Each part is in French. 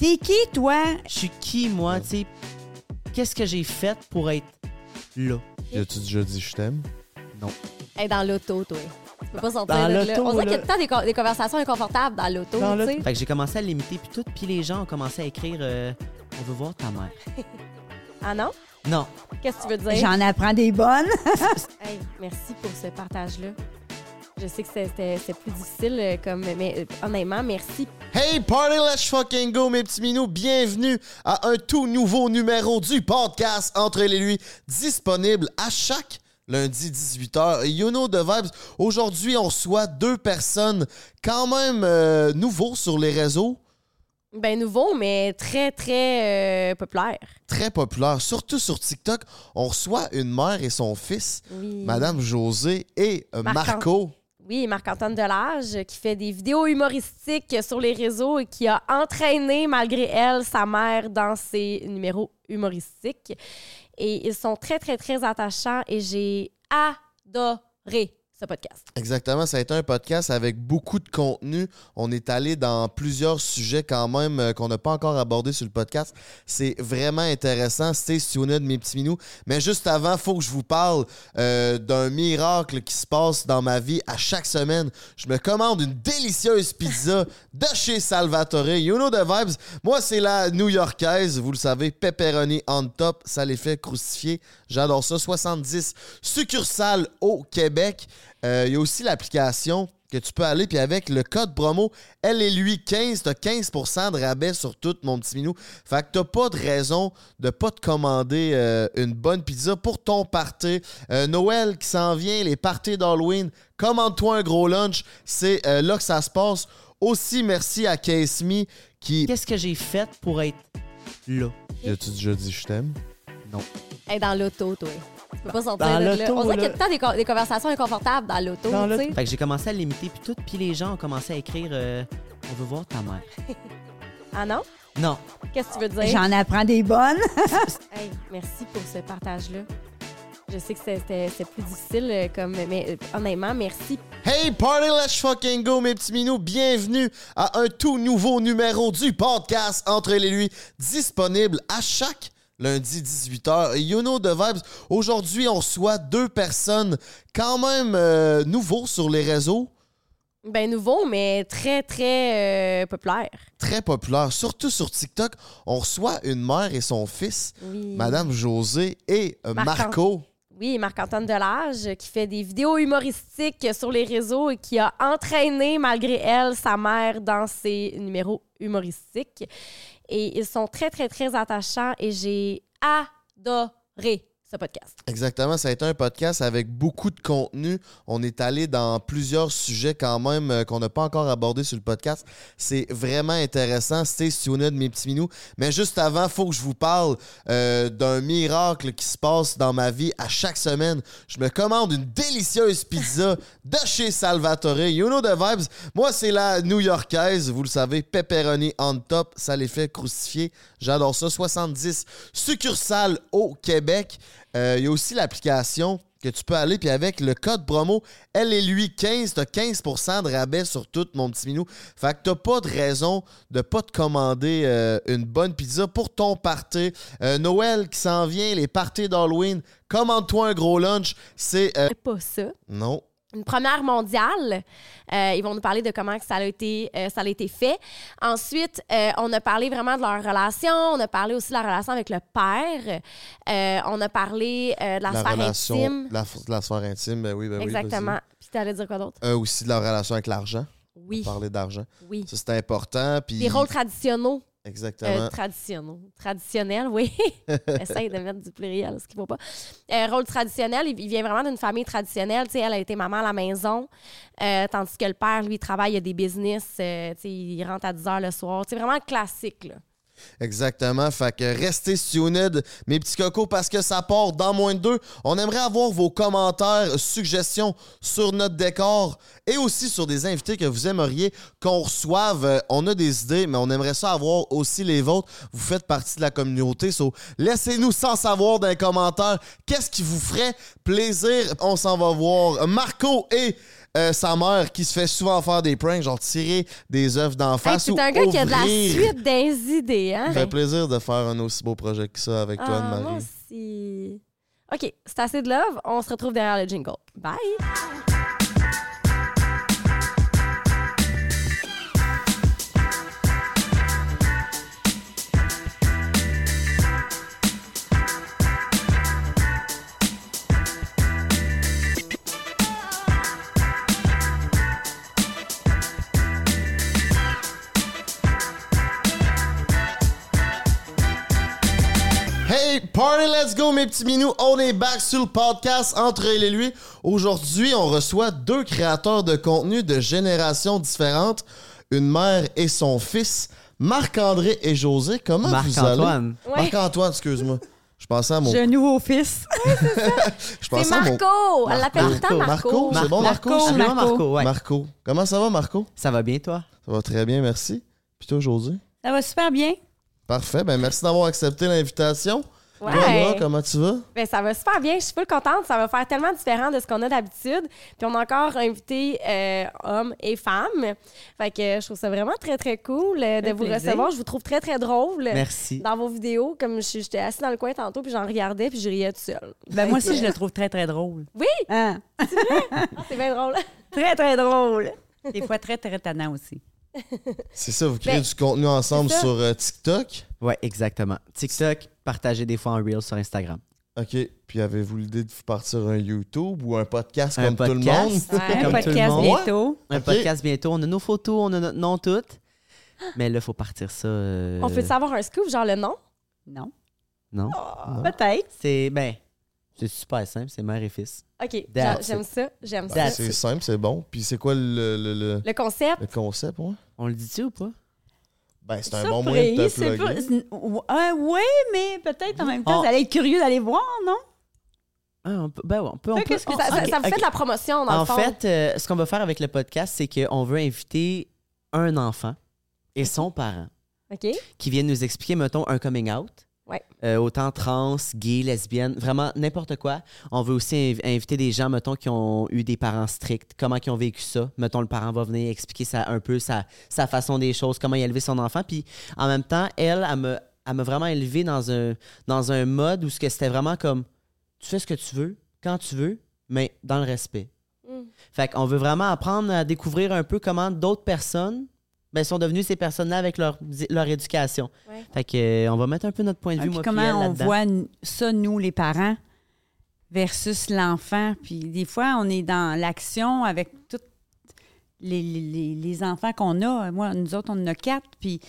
T'es qui, toi? Je suis qui, moi, tu sais? Qu'est-ce que j'ai fait pour être là? As-tu déjà dit je t'aime? Hey, dans l'auto, toi. Tu peux pas sortir Dans de là. l'auto, On dirait qu'il y a tout le temps des, co- des conversations inconfortables dans l'auto, Dans tu sais. Fait que j'ai commencé à l'imiter, puis tout, puis les gens ont commencé à écrire euh, On veut voir ta mère. Ah non? Non. Qu'est-ce que tu veux dire? J'en apprends des bonnes. Hey, merci pour ce partage-là. Je sais que c'était plus difficile, euh, comme, mais euh, honnêtement, merci. Hey, party, let's fucking go, mes petits minous. Bienvenue à un tout nouveau numéro du podcast Entre les lui, disponible à chaque lundi 18h. You know the vibes. Aujourd'hui, on reçoit deux personnes quand même euh, nouveaux sur les réseaux, Ben nouveau, mais très, très euh, populaire. très populaires, surtout sur TikTok. On reçoit une mère et son fils, Oui. Madame José et euh, Marc- Marco. Oui, Marc-Antoine Delage, qui fait des vidéos humoristiques sur les réseaux et qui a entraîné, malgré elle, sa mère dans ses numéros humoristiques. Et ils sont très, très, très attachants et j'ai adoré Exactement, ça a été un podcast avec beaucoup de contenu. On est allé dans plusieurs sujets quand même euh, qu'on n'a pas encore abordés sur le podcast. C'est vraiment intéressant. Stay tuned, mes petits minous. Mais juste avant, faut que je vous parle euh, d'un miracle qui se passe dans ma vie à chaque semaine. Je me commande une délicieuse pizza de chez Salvatore. You know the vibes. Moi, c'est la new-yorkaise. Vous le savez, pepperoni on top. Ça les fait crucifier. J'adore ça. 70 succursales au Québec. Euh, Il y a aussi l'application que tu peux aller, puis avec le code promo elle et lui 15, t'as 15% de rabais sur tout, mon petit minou. Fait que t'as pas de raison de pas te commander euh, une bonne pizza pour ton party. Euh, Noël qui s'en vient, les parties d'Halloween, commande-toi un gros lunch, c'est euh, là que ça se passe. Aussi, merci à Case Me qui... Qu'est-ce que j'ai fait pour être là? As-tu déjà dit je t'aime? Hey, dans l'auto, toi. Tu peux pas sortir Dans de là. l'auto, On dirait qu'il y a tout le temps des, co- des conversations inconfortables dans l'auto, Dans sais. Fait que j'ai commencé à l'imiter, puis tout, puis les gens ont commencé à écrire euh, On veut voir ta mère. Ah non? Non. Qu'est-ce que tu veux dire? J'en apprends des bonnes. Hey, merci pour ce partage-là. Je sais que c'était c'est plus difficile, euh, comme, mais euh, honnêtement, merci. Hey, party, let's fucking go, mes petits minous. Bienvenue à un tout nouveau numéro du podcast Entre les lui, disponible à chaque lundi 18h. You know the vibes. Aujourd'hui, on reçoit deux personnes quand même euh, nouveaux sur les réseaux, Ben nouveau, mais très, très euh, populaire. très populaires, surtout sur TikTok. On reçoit une mère et son fils, Oui. Madame José et euh, Marc- Marco. Oui, Marc-Antoine Delage, qui fait des vidéos humoristiques sur les réseaux et qui a entraîné, malgré elle, sa mère dans ses numéros humoristiques. Et ils sont très, très, très attachants et j'ai adoré ce podcast. Exactement, ça a été un podcast avec beaucoup de contenu. On est allé dans plusieurs sujets quand même euh, qu'on n'a pas encore abordés sur le podcast. C'est vraiment intéressant. Stay tuned, mes petits minous. Mais juste avant, faut que je vous parle euh, d'un miracle qui se passe dans ma vie à chaque semaine. Je me commande une délicieuse pizza de chez Salvatore. You know the vibes. Moi, c'est la new-yorkaise. Vous le savez, pepperoni on top. Ça les fait crucifier. J'adore ça. 70 succursales au Québec. Euh, Il y a aussi l'application que tu peux aller, puis avec le code promo elle et lui 15, t'as 15% de rabais sur tout, mon petit minou. Fait que t'as pas de raison de pas te commander euh, une bonne pizza pour ton party. Euh, Noël qui s'en vient, les parties d'Halloween, commande-toi un gros lunch. C'est... euh, C'est pas ça. non. Une première mondiale. Euh, ils vont nous parler de comment ça a été, euh, ça a été fait. Ensuite, euh, on a parlé vraiment de leur relation. On a parlé aussi de la relation avec le père. On a parlé de la, La sphère relation... intime. La, la sphère intime, ben oui, ben oui. Exactement. Puis t'allais dire quoi d'autre? aussi de la relation avec l'argent. Oui. Parler d'argent. Oui. Ça, c'est important. Puis... Les rôles traditionnels. Exactement. Euh, traditionnels. Traditionnels, oui. Essaye de mettre du pluriel, ce qu'il faut pas. Euh, rôle traditionnel, il, vient vraiment d'une famille traditionnelle. Tu sais, elle a été maman à la maison, euh, tandis que le père, lui, travaille, il a des business. il rentre à 10 heures le soir. C'est vraiment classique, là. Exactement. Fait que restez tuned, mes petits cocos, parce que ça part dans moins de deux. On aimerait avoir vos commentaires, suggestions sur notre décor et aussi sur des invités que vous aimeriez qu'on reçoive. Euh, On a des idées, mais on aimerait ça avoir aussi les vôtres. Vous faites partie de la communauté. So, laissez-nous sans savoir dans les commentaires qu'est-ce qui vous ferait plaisir. On s'en va voir Marco et euh, sa mère qui se fait souvent faire des pranks, genre tirer des œufs d'en Hey, face c'est ou un gars qui a de la ouvrir. suite des idées, hein? Ça fait plaisir de faire un aussi beau projet que ça avec toi, Ah, moi Anne-Marie. aussi. OK, c'est assez de love. On se retrouve derrière le jingle. Bye! Hey, party, let's go, mes petits minous. On est back sur le podcast Entre elle et lui. Aujourd'hui, on reçoit deux créateurs de contenu de générations différentes. Une mère et son fils, Marc-André et José. Comment vous allez? Marc-Antoine. Ouais. Marc-Antoine, excuse-moi. Je pensais à mon... J'ai un nouveau fils. Je C'est pensais à mon... Marco! Elle l'appelle Marco. Marco. C'est bon, Marco? Marco? Marco. Marco, ouais. Marco. Comment ça va, Marco? Ça va bien, toi? Ça va très bien, merci. Puis toi, José? Ça va super bien. Parfait. Ben, merci d'avoir accepté l'invitation. Ouais. Comment tu vas? Ben, ça va super bien. Je suis full contente. Ça va faire tellement différent de ce qu'on a d'habitude. Puis on a encore invité euh, hommes et femmes. Fait que je trouve ça vraiment très, très cool euh, de vous plaisir. recevoir. Je vous trouve très, très drôle. Merci. Dans vos vidéos, comme je- j'étais assise dans le coin tantôt, puis j'en regardais, puis je riais tout seul. Ben, moi aussi, je le trouve très, très drôle. Oui? Hein? C'est bien drôle. Très, très drôle. Des fois, très, très tannant aussi. C'est ça, vous créez Ben, du contenu ensemble sur euh, TikTok? Ouais, exactement. TikTok, partagez des fois en Reel sur Instagram. OK. Puis avez-vous l'idée de partir un YouTube ou un podcast Un comme tout le monde? Ouais. Un Comme tout le podcast monde. bientôt. Un podcast bientôt. On a nos photos, on a notre nom tout. Mais là, il faut partir ça. euh, On peut savoir un scoop, genre le nom? Non. Non? Peut-être. C'est. Ben, c'est super simple. C'est mère et fils. OK, j'aime ça. J'aime ça. Ben, c'est simple, c'est bon. Puis c'est quoi le, le, le- Le concept, le concept, ouais? On le dit-tu ou pas? Ben, c'est un bon moyen de te pas- ouais, ouais, mais peut-être en même temps, Oh. vous allez être curieux d'aller voir, non? Ah, on peut, ben, ouais, on peut. On peut ça, ça- ça me fait de la promotion, dans En le fond? fait, euh, ce qu'on va faire avec le podcast, c'est qu'on veut inviter un enfant et son parent OK? qui viennent nous expliquer, mettons, un coming out. Ouais. Euh, autant trans, gay, lesbienne, vraiment n'importe quoi. On veut aussi inv- inviter des gens, mettons, qui ont eu des parents stricts, comment ils ont vécu ça? Mettons, le parent va venir expliquer ça, un peu sa, sa façon des choses, comment il a élevé son enfant. Puis en même temps, elle, elle m'a vraiment élevé dans un, dans un mode où c'était vraiment comme tu fais ce que tu veux, quand tu veux, mais dans le respect. Mm. Fait qu'on veut vraiment apprendre à découvrir un peu comment d'autres personnes ben, sont devenues ces personnes-là avec leur, leur éducation. Ouais. Fait que, euh, on va mettre un peu notre point de Ah, vue, puis moi, comment elle, on voit ça, nous, les parents, versus l'enfant? Puis des fois, on est dans l'action avec tous les, les- les- les enfants qu'on a. Moi, nous autres, on en a quatre, puis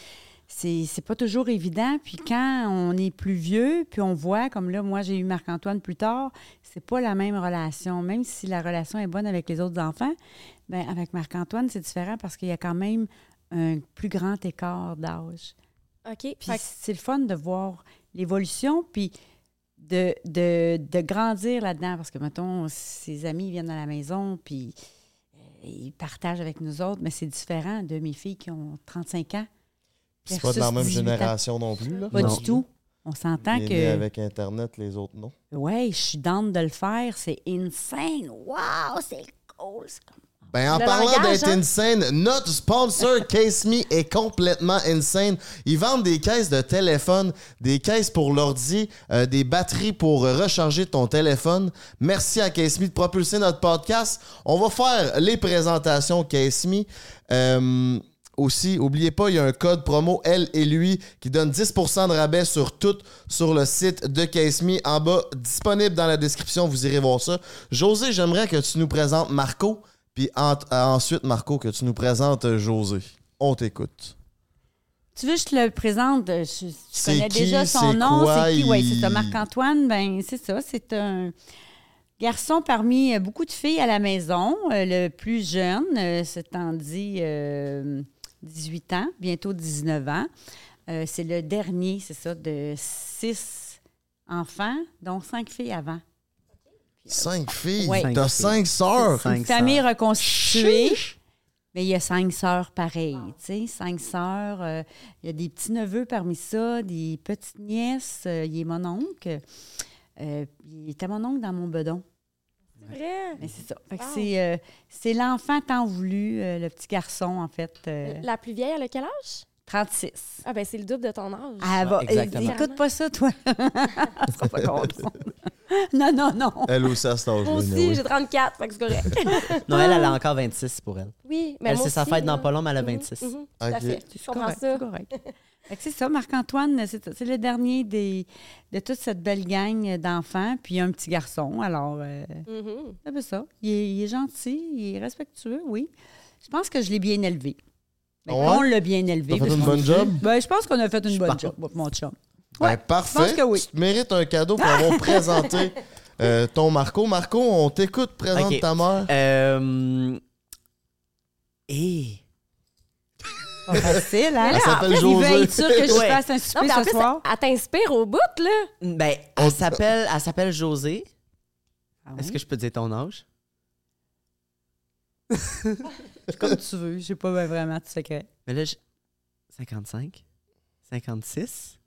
c'est c'est pas toujours évident. Puis quand on est plus vieux, puis on voit, comme là, moi, j'ai eu Marc-Antoine plus tard, c'est pas la même relation. Même si la relation est bonne avec les autres enfants, ben avec Marc-Antoine, c'est différent parce qu'il y a quand même un plus grand écart d'âge. OK. Puis Fait que- c'est le fun de voir l'évolution, puis de, de, de grandir là-dedans. Parce que, mettons, ses amis viennent à la maison, puis euh, ils partagent avec nous autres, mais c'est différent de mes filles qui ont 35 ans. Puis c'est pas de la même 18 ans. génération non plus, là. Pas Non. du tout. On s'entend que, avec Internet, les autres, non. ouais, je suis down de le faire, c'est insane. Wow, c'est cool. c'est comme- Ben, en Le parlant d'être hein? insane, notre sponsor Case Me est complètement insane. Ils vendent des caisses de téléphone, des caisses pour l'ordi, euh, des batteries pour recharger ton téléphone. Merci à Case Me de propulser notre podcast. On va faire les présentations Case Me. Euh, aussi, oubliez pas, il y a un code promo Elle et lui qui donne 10% de rabais sur tout sur le site de Case Me en bas, disponible dans la description, vous irez voir ça. José, j'aimerais que tu nous présentes Marco, puis en- euh, ensuite Marco que tu nous présentes euh, José. On t'écoute. Tu veux que je te le présente? Je, je C'est connais qui, déjà son c'est nom. quoi, C'est qui? Oui, c'est ça. Marc-Antoine, ben c'est ça. C'est un garçon parmi euh, beaucoup de filles à la maison. Euh, le plus jeune, euh, c'est en dit euh, 18 ans, bientôt 19 ans. Euh, c'est le dernier, c'est ça, de six enfants, dont cinq filles avant. Cinq filles. Ouais. T'as Cinq cinq sœurs. Cinq Une famille sœurs. reconstituée. Mais il y a cinq sœurs pareilles, tu sais, cinq sœurs. euh, il y a des petits-neveux parmi ça, des petites-nièces. euh, il est mon oncle. Euh, il était mon oncle dans mon bedon. C'est vrai? Mais c'est ça. Fait que Wow. c'est, euh, c'est l'enfant tant voulu, euh, le petit garçon, en fait. euh, La plus vieille, elle a quel âge? 36. Ah, ben c'est le double de ton âge. Ah, va, exactement. écoute pas ça, toi. Elle sera pas non, non, non. Elle aussi à cet âge Moi aussi, j'ai 34, fait que c'est correct. Non, elle, elle a encore 26 pour elle. oui, mais elle, c'est sa fête dans pas long, mais elle a Mhm, 26. mhm, tout à Ok. fait. C'est comprends correct, ça. c'est correct. Fait que c'est ça, Marc-Antoine, c'est, c'est le dernier des, de toute cette belle gang d'enfants, puis un petit garçon. Alors, euh, Mhm. c'est un peu ça. Il est, il est gentil, il est respectueux, oui. Je pense que je l'ai bien élevé. Ben, Ah ouais? On l'a bien élevé. T'as fait une bonne job? Ben, je pense qu'on a fait une bonne job, mon chum. Ben, Ouais, parfait. je pense que oui. Tu te mérites un cadeau pour avoir présenté euh, ton Marco. Marco, on t'écoute, présente Ok. ta mère. Euh... Et... Pas facile, hein? Elle s'appelle Il veut Josée. être sûr que je Ouais. fasse un Non, souper mais en ce plus, soir. elle t'inspire au bout, là. Ben, On- elle s'appelle, elle s'appelle Josée. Ah Est-ce oui? que je peux dire ton âge? Comme tu veux, j'ai pas ben vraiment de secret. Mais là, je... 55? 56?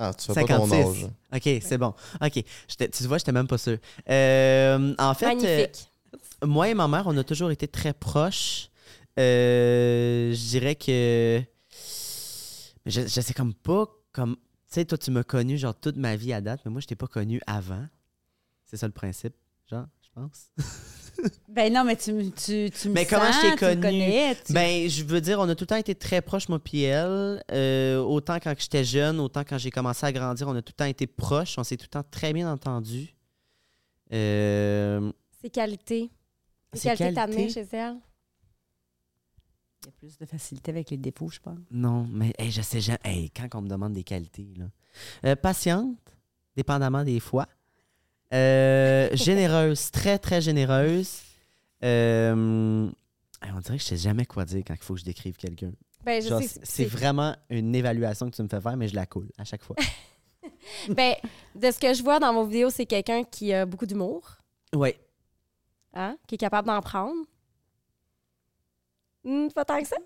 Ah, tu fais pas ton 56. âge. OK, c'est bon. OK. Tu vois, j'étais même pas sûr. Euh, en fait, euh, Magnifique. moi et ma mère, on a toujours été très proches. Euh, je dirais que. Je, je sais comme pas comme. Tu sais, toi, tu m'as connu genre toute ma vie à date, mais moi, je t'ai pas connu avant. C'est ça le principe, genre, je pense. Ben non, mais tu, me- tu, tu me Mais comment sens, je t'ai tu me connu? connais, tu- Ben, je veux dire, on a tout le temps été très proches, moi puis elle. Euh, autant quand j'étais jeune, autant quand j'ai commencé à grandir, on a tout le temps été proches. On s'est tout le temps très bien entendus. Euh, Ses qualités. Les Ses qualités chez elle? Il y a plus de facilité avec les défauts, je pense. Non, mais hey, je sais jamais. Hey, quand on me demande des qualités, là. Euh, patiente, dépendamment des fois. Euh, généreuse, très, très généreuse. Euh, on dirait que je sais jamais quoi dire quand il faut que je décrive quelqu'un. Ben, je Genre, sais, c'est c'est vraiment une évaluation que tu me fais faire, mais je la coule à chaque fois. Ben, de ce que je vois dans vos vidéos, c'est quelqu'un qui a beaucoup d'humour, Oui. hein, qui est capable d'en prendre. Hmm, pas tant que ça.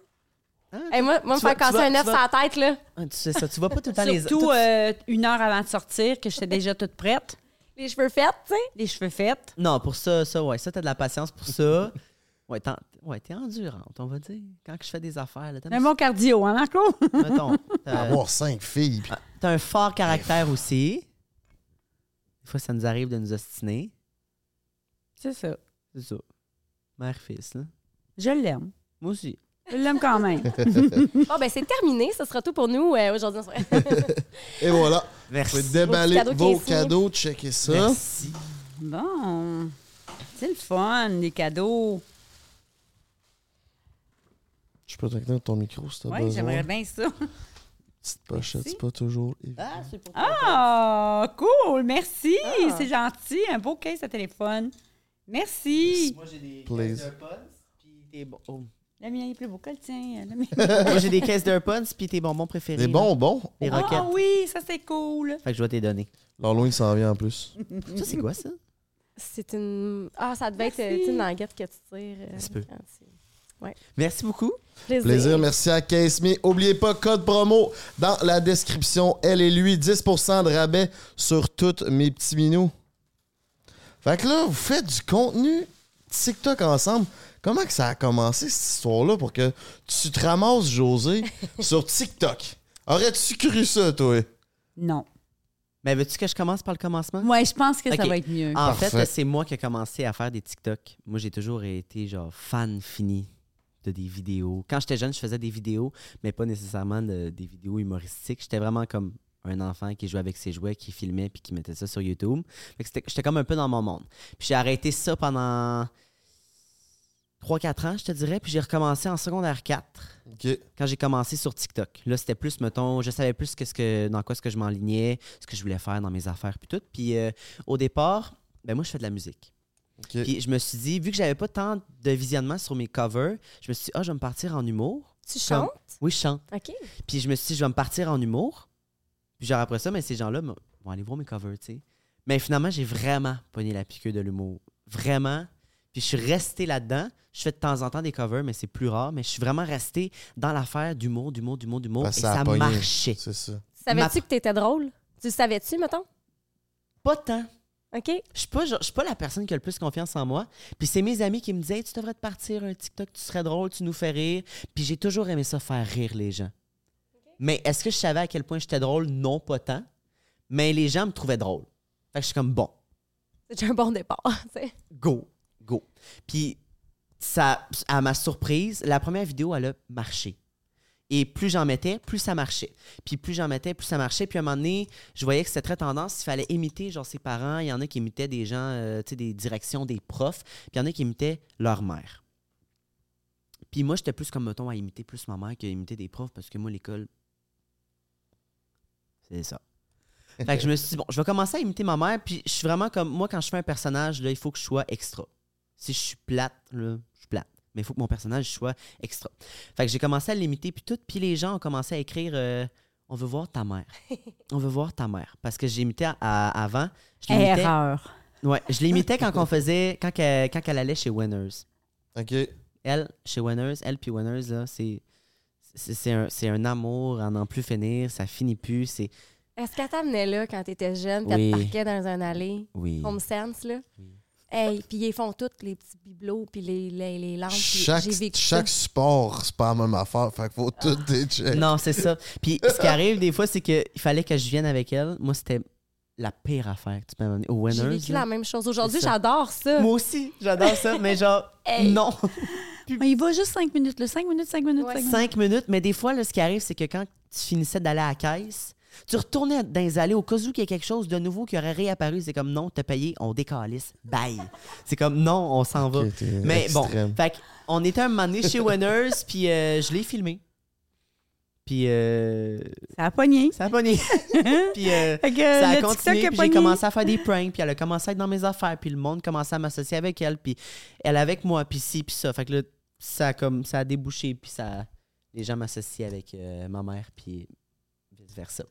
Ah, Hey, moi, moi me faire casser vas- un œuf sur la tête, là. Ah, tu sais ça, tu vois pas tout le temps les... Surtout tout- euh, une heure avant de sortir, que j'étais déjà toute prête, Les cheveux faits, tu sais? les cheveux faits. Non, pour ça, ça, ouais, ça, t'as de la patience pour ça. Ouais, t'en- ouais, t'es endurante, on va dire. Quand je fais des affaires, là, Un bon cardio, hein, Marco? mettons, Avoir cinq filles. puis- t'as un fort caractère aussi. Des fois, ça nous arrive de nous ostiner. C'est ça. C'est ça. Mère-fils, là. Je l'aime. Moi aussi. Je l'aime quand même. Bon, ben, c'est terminé. Ce sera tout pour nous euh, aujourd'hui. Et voilà. Vous Merci. pouvez déballer vos cadeaux, checker ça. Merci. Bon. C'est le fun, les cadeaux. Je peux te tenir ton micro si t'as Oui, besoin. j'aimerais bien ça. Petite pochette, c'est pas toujours évident. Ah, c'est pour Ah, cool, merci. Ah. C'est gentil. Un beau case à téléphone. Merci. Moi, j'ai des d'AirPods, puis tes bon- oh. Le mien est plus beau que le tien. Mien. Moi, j'ai des caisses d'AirPods, puis tes bonbons préférés. Des bonbons? Des roquettes. Ah oui, ça c'est cool. Fait que je vais t'es donner. L'Halloween s'en vient en plus. Ça, c'est quoi, ça? C'est une. Ah, ça devait être Merci. euh, une languette que tu tires. euh, Ça peut. c'est- Merci beaucoup. Plaisir. Plaisir, merci à Case Me. Oubliez pas, code promo dans la description. Elle et lui, 10% de rabais sur tous mes petits minous. Fait que là, vous faites du contenu TikTok ensemble. Comment que ça a commencé, cette histoire-là, pour que tu te ramasses, José, sur TikTok? Aurais-tu cru ça, toi? Non. Mais veux-tu que je commence par le commencement? Ouais, je pense que ça va être mieux. En Parfait. fait, c'est moi qui ai commencé à faire des TikTok. Moi, j'ai toujours été genre fan fini de des vidéos. Quand j'étais jeune, je faisais des vidéos, mais pas nécessairement de- des vidéos humoristiques. J'étais vraiment comme un enfant qui jouait avec ses jouets, qui filmait puis qui mettait ça sur YouTube. Fait que c'était- J'étais comme un peu dans mon monde. Puis j'ai arrêté ça pendant 3-4 ans, je te dirais, puis j'ai recommencé en secondaire 4 OK. quand j'ai commencé sur TikTok. Là, c'était plus, mettons, je savais plus qu'est-ce que, dans quoi ce que je m'enlignais, ce que je voulais faire dans mes affaires, puis tout. Puis euh, au départ, ben moi, je fais de la musique. Puis je me suis dit, vu que j'avais pas tant de visionnement sur mes covers, je me suis dit, ah, je vais me partir en humour. Tu chantes? Oui, je chante. OK. Puis je me suis dit, je vais me partir en humour. Puis genre après ça, mais ces gens-là vont aller voir mes covers, tu sais. Mais finalement, j'ai vraiment pogné la piqûre de l'humour. Vraiment. Puis je suis resté là-dedans. Je fais de temps en temps des covers, mais c'est plus rare. Mais je suis vraiment resté dans l'affaire d'humour, d'humour, d'humour, d'humour. Et ça marchait. C'est ça. Savais-tu Ma- que t'étais drôle? Tu le savais-tu, mettons? Pas tant. OK? Je suis pas, genre- je suis pas la personne qui a le plus confiance en moi. Puis c'est mes amis qui me disaient Hey, tu devrais te partir un TikTok, tu serais drôle, tu nous fais rire. Puis j'ai toujours aimé ça, faire rire les gens. Mais est-ce que je savais à quel point j'étais drôle? Non, pas tant. Mais les gens me trouvaient drôle. Fait que je suis comme bon, C'est un bon départ. tu sais. go, go. Puis ça, à ma surprise, la première vidéo, elle a marché. Et plus j'en mettais, plus ça marchait. Puis plus j'en mettais, plus ça marchait. Puis à un moment donné, je voyais que c'était très tendance. Il fallait imiter genre ses parents. Il y en a qui imitaient des gens, euh, tu sais, des directions des profs. Puis il y en a qui imitaient leur mère. Puis moi, j'étais plus comme, mettons, à imiter plus ma mère qu'à imiter des profs parce que moi, l'école, c'est ça. Fait que je me suis dit, bon, je vais commencer à imiter ma mère. Puis je suis vraiment comme, moi, quand je fais un personnage, là, il faut que je sois extra. Si je suis plate, là, je suis plate. Mais il faut que mon personnage soit extra. Fait que j'ai commencé à l'imiter, puis tout. Puis les gens ont commencé à écrire euh, On veut voir ta mère. On veut voir ta mère. Parce que j'imitais à- à- avant. Je Erreur. ouais, je l'imitais quand on faisait. Quand, qu'elle- quand elle allait chez Winners. OK. Elle, chez Winners, elle puis Winners, là, c'est. C'est c'est un, un amour à n'en plus finir, ça finit plus, c'est... Est-ce qu'elle t'amenait là quand t'étais jeune, puis Oui. elle te parquait dans un allée, Oui. Home Sense, là? Oui. Hey, puis ils font tous les petits bibelots, puis les, les, les lampes. Chaque, J'ai vécu chaque ça. support, c'est pas la même affaire. Fait qu'il faut tout des checks. Non, c'est ça. Puis ce qui arrive des fois, c'est qu'il fallait que je vienne avec elle. Moi, c'était la pire affaire que tu peux m'amener. Au J'ai Winners. vécu là. la même chose. Aujourd'hui, j'adore ça. Moi aussi, j'adore ça, mais genre, Hey. non. Mais il va juste cinq minutes, là. Cinq minutes, cinq minutes, Ouais. cinq minutes. Cinq minutes, mais des fois, là, ce qui arrive, c'est que quand tu finissais d'aller à la caisse, tu retournais dans les allées au cas où il y a quelque chose de nouveau qui aurait réapparu. C'est comme non, t'as payé, on décalisse. Bye. C'est comme non, on s'en va. Mais extrême. bon, fait on était un moment donné chez Winners, puis euh, je l'ai filmé. Puis euh, Ça a pogné. ça a pogné. puis euh, ça a continué, puis j'ai commencé à faire des pranks, puis elle a commencé à être dans mes affaires, puis le monde commençait à m'associer avec elle, puis elle avec moi, puis ci, puis ça. Fait que là, ça a, comme, ça a débouché, puis ça, les gens m'associent avec euh, ma mère, puis vice-versa.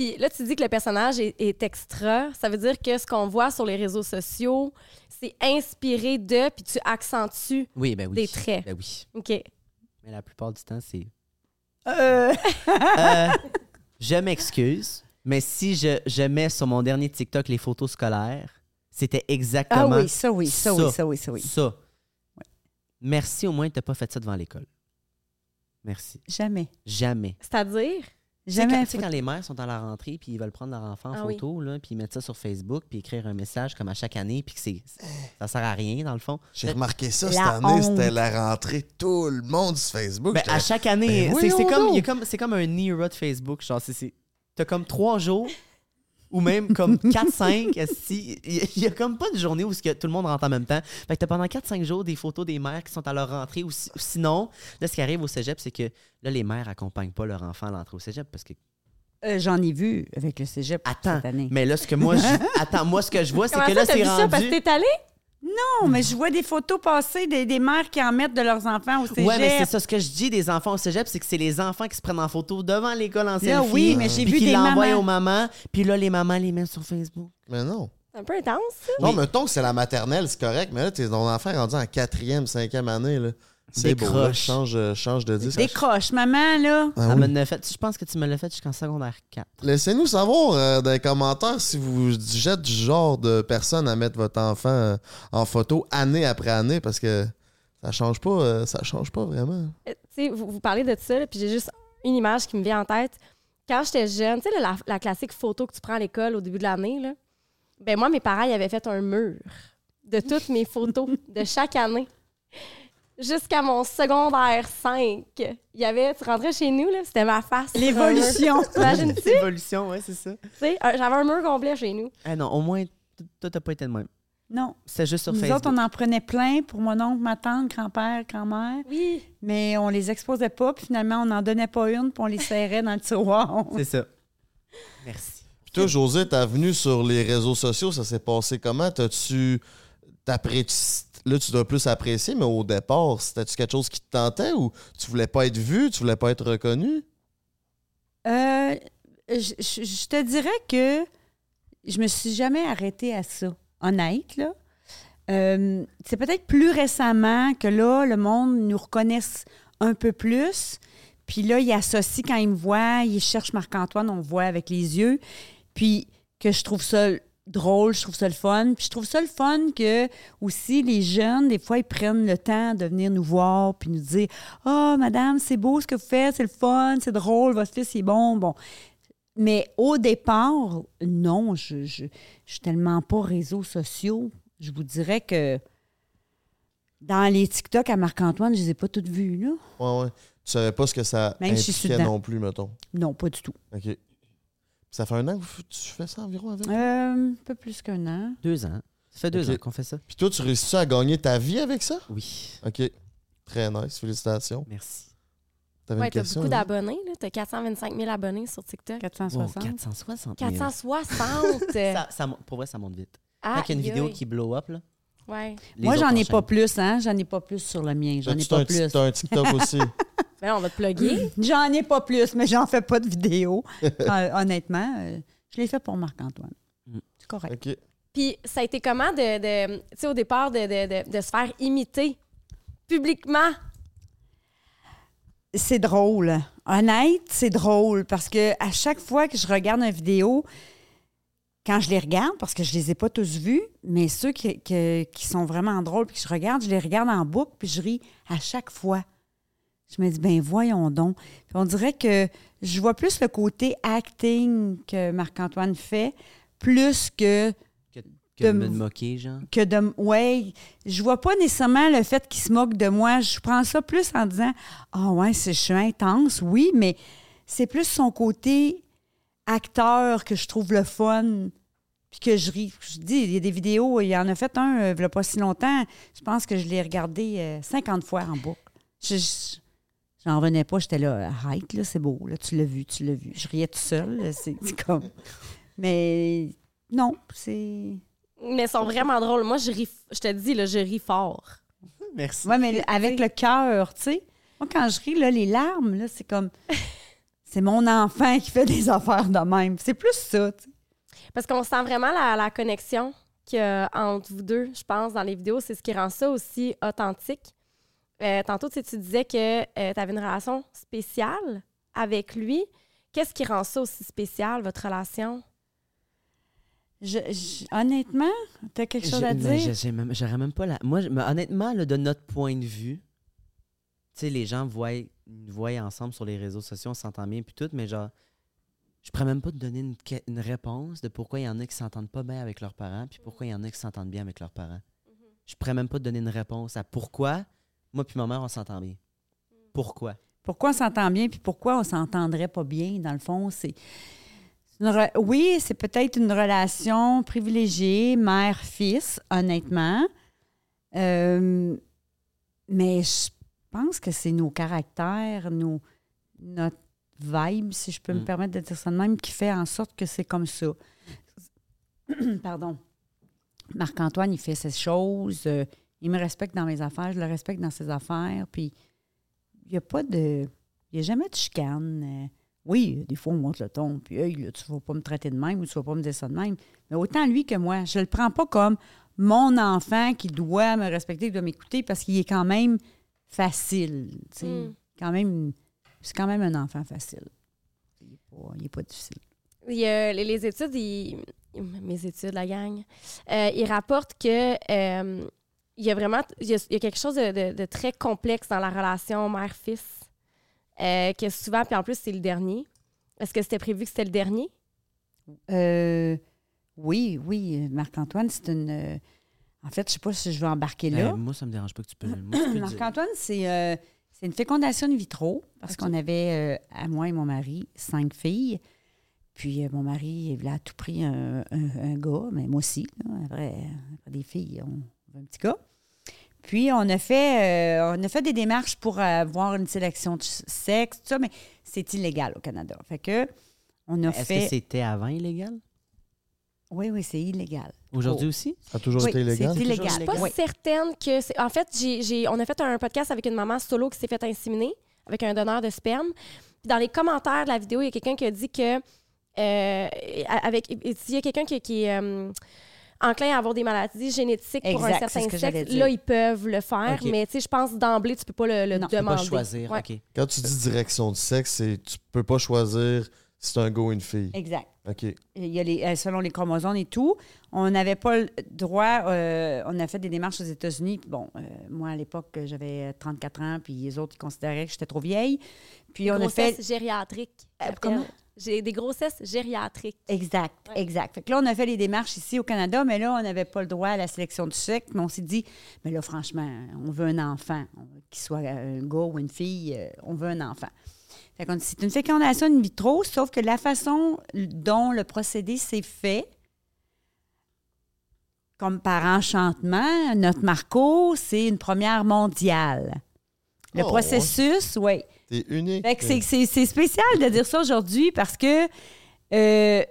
Puis là, tu dis que le personnage est, est extra. Ça veut dire que ce qu'on voit sur les réseaux sociaux, c'est inspiré de, puis tu accentues. Oui, ben oui. Des traits. Ben oui. OK. Mais la plupart du temps, c'est... Euh, Euh, je m'excuse, mais si je, je mets sur mon dernier TikTok les photos scolaires, c'était Ah exactement oui, ça oui, ça, Ça. oui, ça oui, ça oui. ça. Merci au moins tu pas fait ça devant l'école. Merci. Jamais. Jamais. C'est-à-dire, Jamais. tu sais, quand les mères sont à la rentrée puis ils veulent prendre leur enfant en Ah oui. photo, là, puis ils mettent ça sur Facebook puis écrire un message comme à chaque année puis que c'est ça sert à rien dans le fond. J'ai remarqué ça cette année, honte. c'était la rentrée. Tout le monde sur Facebook. Ben, à chaque année, Ben c'est comme, y a comme, c'est comme un era de Facebook. Genre, c'est- c'est- t'as comme trois jours ou même comme 4-5. esti. Il y a- comme pas de journée où que tout le monde rentre en même temps. Fait que t'as pendant 4-5 jours des photos des mères qui sont à leur rentrée. Ou, si- ou sinon, là, ce qui arrive au cégep, c'est que là, les mères accompagnent pas leur enfant à l'entrée au cégep parce que. Euh, J'en ai vu avec le cégep Attends, cette année. mais là, ce que moi, je, attends, moi, ce que je vois, c'est que là, c'est vu ça? Parce que rendu. t'es allé? Non, mais je vois des photos passer des, des mères qui en mettent de leurs enfants au cégep. Ouais, mais c'est ça ce que je dis des enfants au cégep, c'est que c'est les enfants qui se prennent en photo devant l'école en Là, selfie. oui, mais j'ai puis vu qui des l'envoient mamans. aux mamans, puis là, les mamans les mettent sur Facebook. Mais non. C'est un peu intense, ça. Non, Oui. mettons que c'est la maternelle, c'est correct, mais là, t'es ton enfant est rendu en quatrième, cinquième année. là. C'est beau, là. Décroche. Change, euh, change de disque. Décroche, maman, là. Ah Ça oui. me l'a fait. Je pense que tu me l'as fait jusqu'en secondaire 4. Laissez-nous savoir euh, dans les commentaires si vous êtes du genre de personne à mettre votre enfant euh, en photo année après année parce que ça change pas, euh, ça change pas vraiment. Euh, tu sais, vous, vous parlez de ça, là, puis j'ai juste une image qui me vient en tête. Quand j'étais jeune, tu sais, la, la classique photo que tu prends à l'école au début de l'année, ben moi, mes parents, ils avaient fait un mur de toutes mes photos de chaque année. Jusqu'à mon secondaire 5. Il y avait, tu rentrais chez nous, là, c'était ma face. L'évolution. T'imagines-tu? Évolution, ouais, c'est ça. Tu sais, J'avais un mur complet chez nous. Ah non, au moins, toi, t'as pas été de même. Non. C'est juste sur Nous Facebook. autres, on en prenait plein pour mon oncle, ma tante, grand-père, grand-mère, Oui. mais on les exposait pas, puis finalement, on n'en donnait pas une, puis on les serrait dans le tiroir. C'est ça. Merci. Puis toi, José, ta venue sur les réseaux sociaux, ça s'est passé comment? T'as-tu. t'appré- Là, tu dois plus apprécier, mais au départ, c'était-tu quelque chose qui te tentait ou tu voulais pas être vu, tu voulais pas être reconnu? Euh, je, te dirais que je me suis jamais arrêtée à ça, honnête, là. Euh, c'est peut-être plus récemment que là, le monde nous reconnaisse un peu plus. Puis là, il associe quand il me voit, il cherche Marc-Antoine, on voit avec les yeux. Puis que je trouve ça drôle, je trouve ça le fun. Puis je trouve ça le fun que aussi les jeunes, des fois, ils prennent le temps de venir nous voir puis nous dire Ah, madame, c'est beau ce que vous faites, c'est le fun, c'est drôle, votre fils il est bon. Bon. Mais au départ, non, je, je, je suis tellement pas réseaux sociaux. Je vous dirais que dans les TikTok à Marc-Antoine, je les ai pas toutes vues, là. Ouais, ouais. Tu savais pas ce que ça Même impliquait non plus, mettons. Non, pas du tout. OK. Ça fait un an que tu fais ça environ avec? Euh, un peu plus qu'un an. Deux ans. Ça fait deux ans qu'on fait ça. Puis toi, tu réussis à gagner ta vie avec ça? Oui. OK. Très nice. Félicitations. Merci. T'avais Ouais, t'as beaucoup Annie? d'abonnés. là. T'as 425 000 abonnés sur TikTok. Wow, 460. 460 000. 460! Ça, pour vrai, ça monte vite. Quand il y a une vidéo qui blow up, là, Ouais. Moi, j'en ai pas plus, hein? J'en ai pas plus sur le mien. J'en ai pas plus. t'as un TikTok aussi? Là, on va te plugger. J'en ai pas plus, mais j'en fais pas de vidéo. Euh, honnêtement, euh, je l'ai fait pour Marc-Antoine. Mm. C'est correct. OK. Puis ça a été comment de, de tu sais, au départ, de, de, de, de se faire imiter publiquement? C'est drôle. Honnête, c'est drôle parce que à chaque fois que je regarde une vidéo, quand je les regarde, parce que je les ai pas tous vus, mais ceux qui, que- qui sont vraiment drôles puis que je regarde, je les regarde en boucle puis je ris à chaque fois. Je me dis, ben voyons donc. Puis on dirait que je vois plus le côté acting que Marc-Antoine fait, plus que Que de de me moquer, genre? que de. Ouais, je vois pas nécessairement le fait qu'il se moque de moi. Je prends ça plus en disant Ah, ouais, c'est- je suis intense, oui, mais c'est plus son côté acteur que je trouve le fun. Puis que je ris. Je dis, il y a des vidéos, il en a fait un, euh, il y a pas si longtemps. Je pense que je l'ai regardé euh, 50 fois en boucle. Je- je- J'en revenais pas, j'étais là, arrête, là, c'est beau, là, tu l'as vu, tu l'as vu. Je riais tout seul, c'est c'est comme. Mais non, c'est. Mais ils sont vraiment drôles. Moi, je ris, je te dis, là, je ris fort. Merci. Oui, mais avec le cœur, tu sais. Moi, quand je ris, là, les larmes, là, c'est comme. C'est mon enfant qui fait des affaires de même. C'est plus ça, tu sais. Parce qu'on sent vraiment la, la connexion qu'il y a entre vous deux, je pense, dans les vidéos. C'est ce qui rend ça aussi authentique. Euh, tantôt, tu sais, tu disais que tu avais une relation spéciale avec lui. Qu'est-ce qui rend ça aussi spécial, votre relation? Je- je- honnêtement, t'as quelque chose à Je- dire? même- J'aurais même pas la. Moi, je- mais honnêtement, là, de notre point de vue, tu sais, les gens voient, nous voient ensemble sur les réseaux sociaux, on s'entend bien, puis tout, mais genre, je pourrais même pas te donner une, réponse de pourquoi il y en a qui s'entendent pas bien avec leurs parents, puis pourquoi il y en a qui s'entendent bien avec leurs parents. Je pourrais même pas te donner une réponse à pourquoi moi puis ma mère, on s'entend bien. Pourquoi? Pourquoi on s'entend bien, puis pourquoi on s'entendrait pas bien, dans le fond, c'est... re- Oui, c'est peut-être une relation privilégiée, mère-fils, honnêtement. Euh, mais je pense que c'est nos caractères, nos, notre vibe, si je peux me Mm. permettre de dire ça de même, qui fait en sorte que c'est comme ça. Pardon. Marc-Antoine, il fait ses choses. euh, il me respecte dans mes affaires, je le respecte dans ses affaires. Puis il n'y a pas de. Il n'y a jamais de chicane. euh. oui, des fois, on monte le ton. Puis, hey, là, tu ne vas pas me traiter de même ou tu ne vas pas me dire ça de même. Mais autant lui que moi, je ne le prends pas comme mon enfant qui doit me respecter, qui doit m'écouter parce qu'il est quand même facile. tu sais. Mm. Quand même, c'est quand même un enfant facile. Il n'est pas, il est pas difficile. Il les, les études, ils- mes études, la gang, euh, ils rapportent que euh, il y a vraiment il y a, il y a quelque chose de, de- de très complexe dans la relation mère-fils. euh, que souvent, puis en plus, c'est le dernier. Est-ce que c'était prévu que c'était le dernier? Euh, oui, oui, Marc-Antoine, c'est une. euh, en fait, je ne sais pas si je vais embarquer là. Ben, moi, ça me dérange pas que tu peux. Marc-Antoine, c'est euh, c'est une fécondation in vitro parce qu'on avait, euh, à moi et mon mari, cinq filles. Puis euh, mon mari, il a à tout pris un, un- un gars, mais moi aussi. là. Après, après des filles, on veut un petit gars. Puis on a fait, euh, on a fait des démarches pour avoir une sélection de sexe, tout ça, mais c'est illégal au Canada. Fait que on a Est-ce fait. que c'était avant illégal? Oui, oui, c'est illégal. Aujourd'hui Oh. aussi? Ça a toujours Oui, été illégal? c'est illégal. Je suis pas Oui. certaine que c'est. En fait, j'ai, j'ai- on a fait un podcast avec une maman solo qui s'est fait inséminer avec un donneur de sperme. Puis dans les commentaires de la vidéo, il y a quelqu'un qui a dit que. euh, avec, s'il y a quelqu'un qui, qui est euh, enclin à avoir des maladies génétiques pour un certain ce sexe, là, ils peuvent le faire. Mais tu sais, je pense d'emblée, tu peux pas le, le Non, tu peux Tu peux demander. pas choisir, Ouais. Quand tu dis direction de sexe, c'est tu peux pas choisir C'est un go, une fille. Exact. OK. Il y a les, euh, selon les chromosomes et tout. On n'avait pas le droit. euh, on a fait des démarches aux États-Unis. Bon, euh, moi, à l'époque, j'avais 34 ans, puis les autres, ils considéraient que j'étais trop vieille. Puis on a fait. gériatrique. Euh, comment? J'ai des grossesses gériatriques. Exact, Ouais. exact. Fait que là, on a fait les démarches ici au Canada, mais là, on n'avait pas le droit à la sélection du sexe. Mais on s'est dit, mais là, franchement, on veut un enfant, qu'il soit un gars ou une fille, euh, on veut un enfant. Fait qu'on dit, c'est une fécondation in vitro, sauf que la façon dont le procédé s'est fait, comme par enchantement, notre Marco, c'est une première mondiale. Le Oh, processus, oui. T'es unique. Fait que c'est- c'est c'est spécial de dire ça aujourd'hui parce que euh,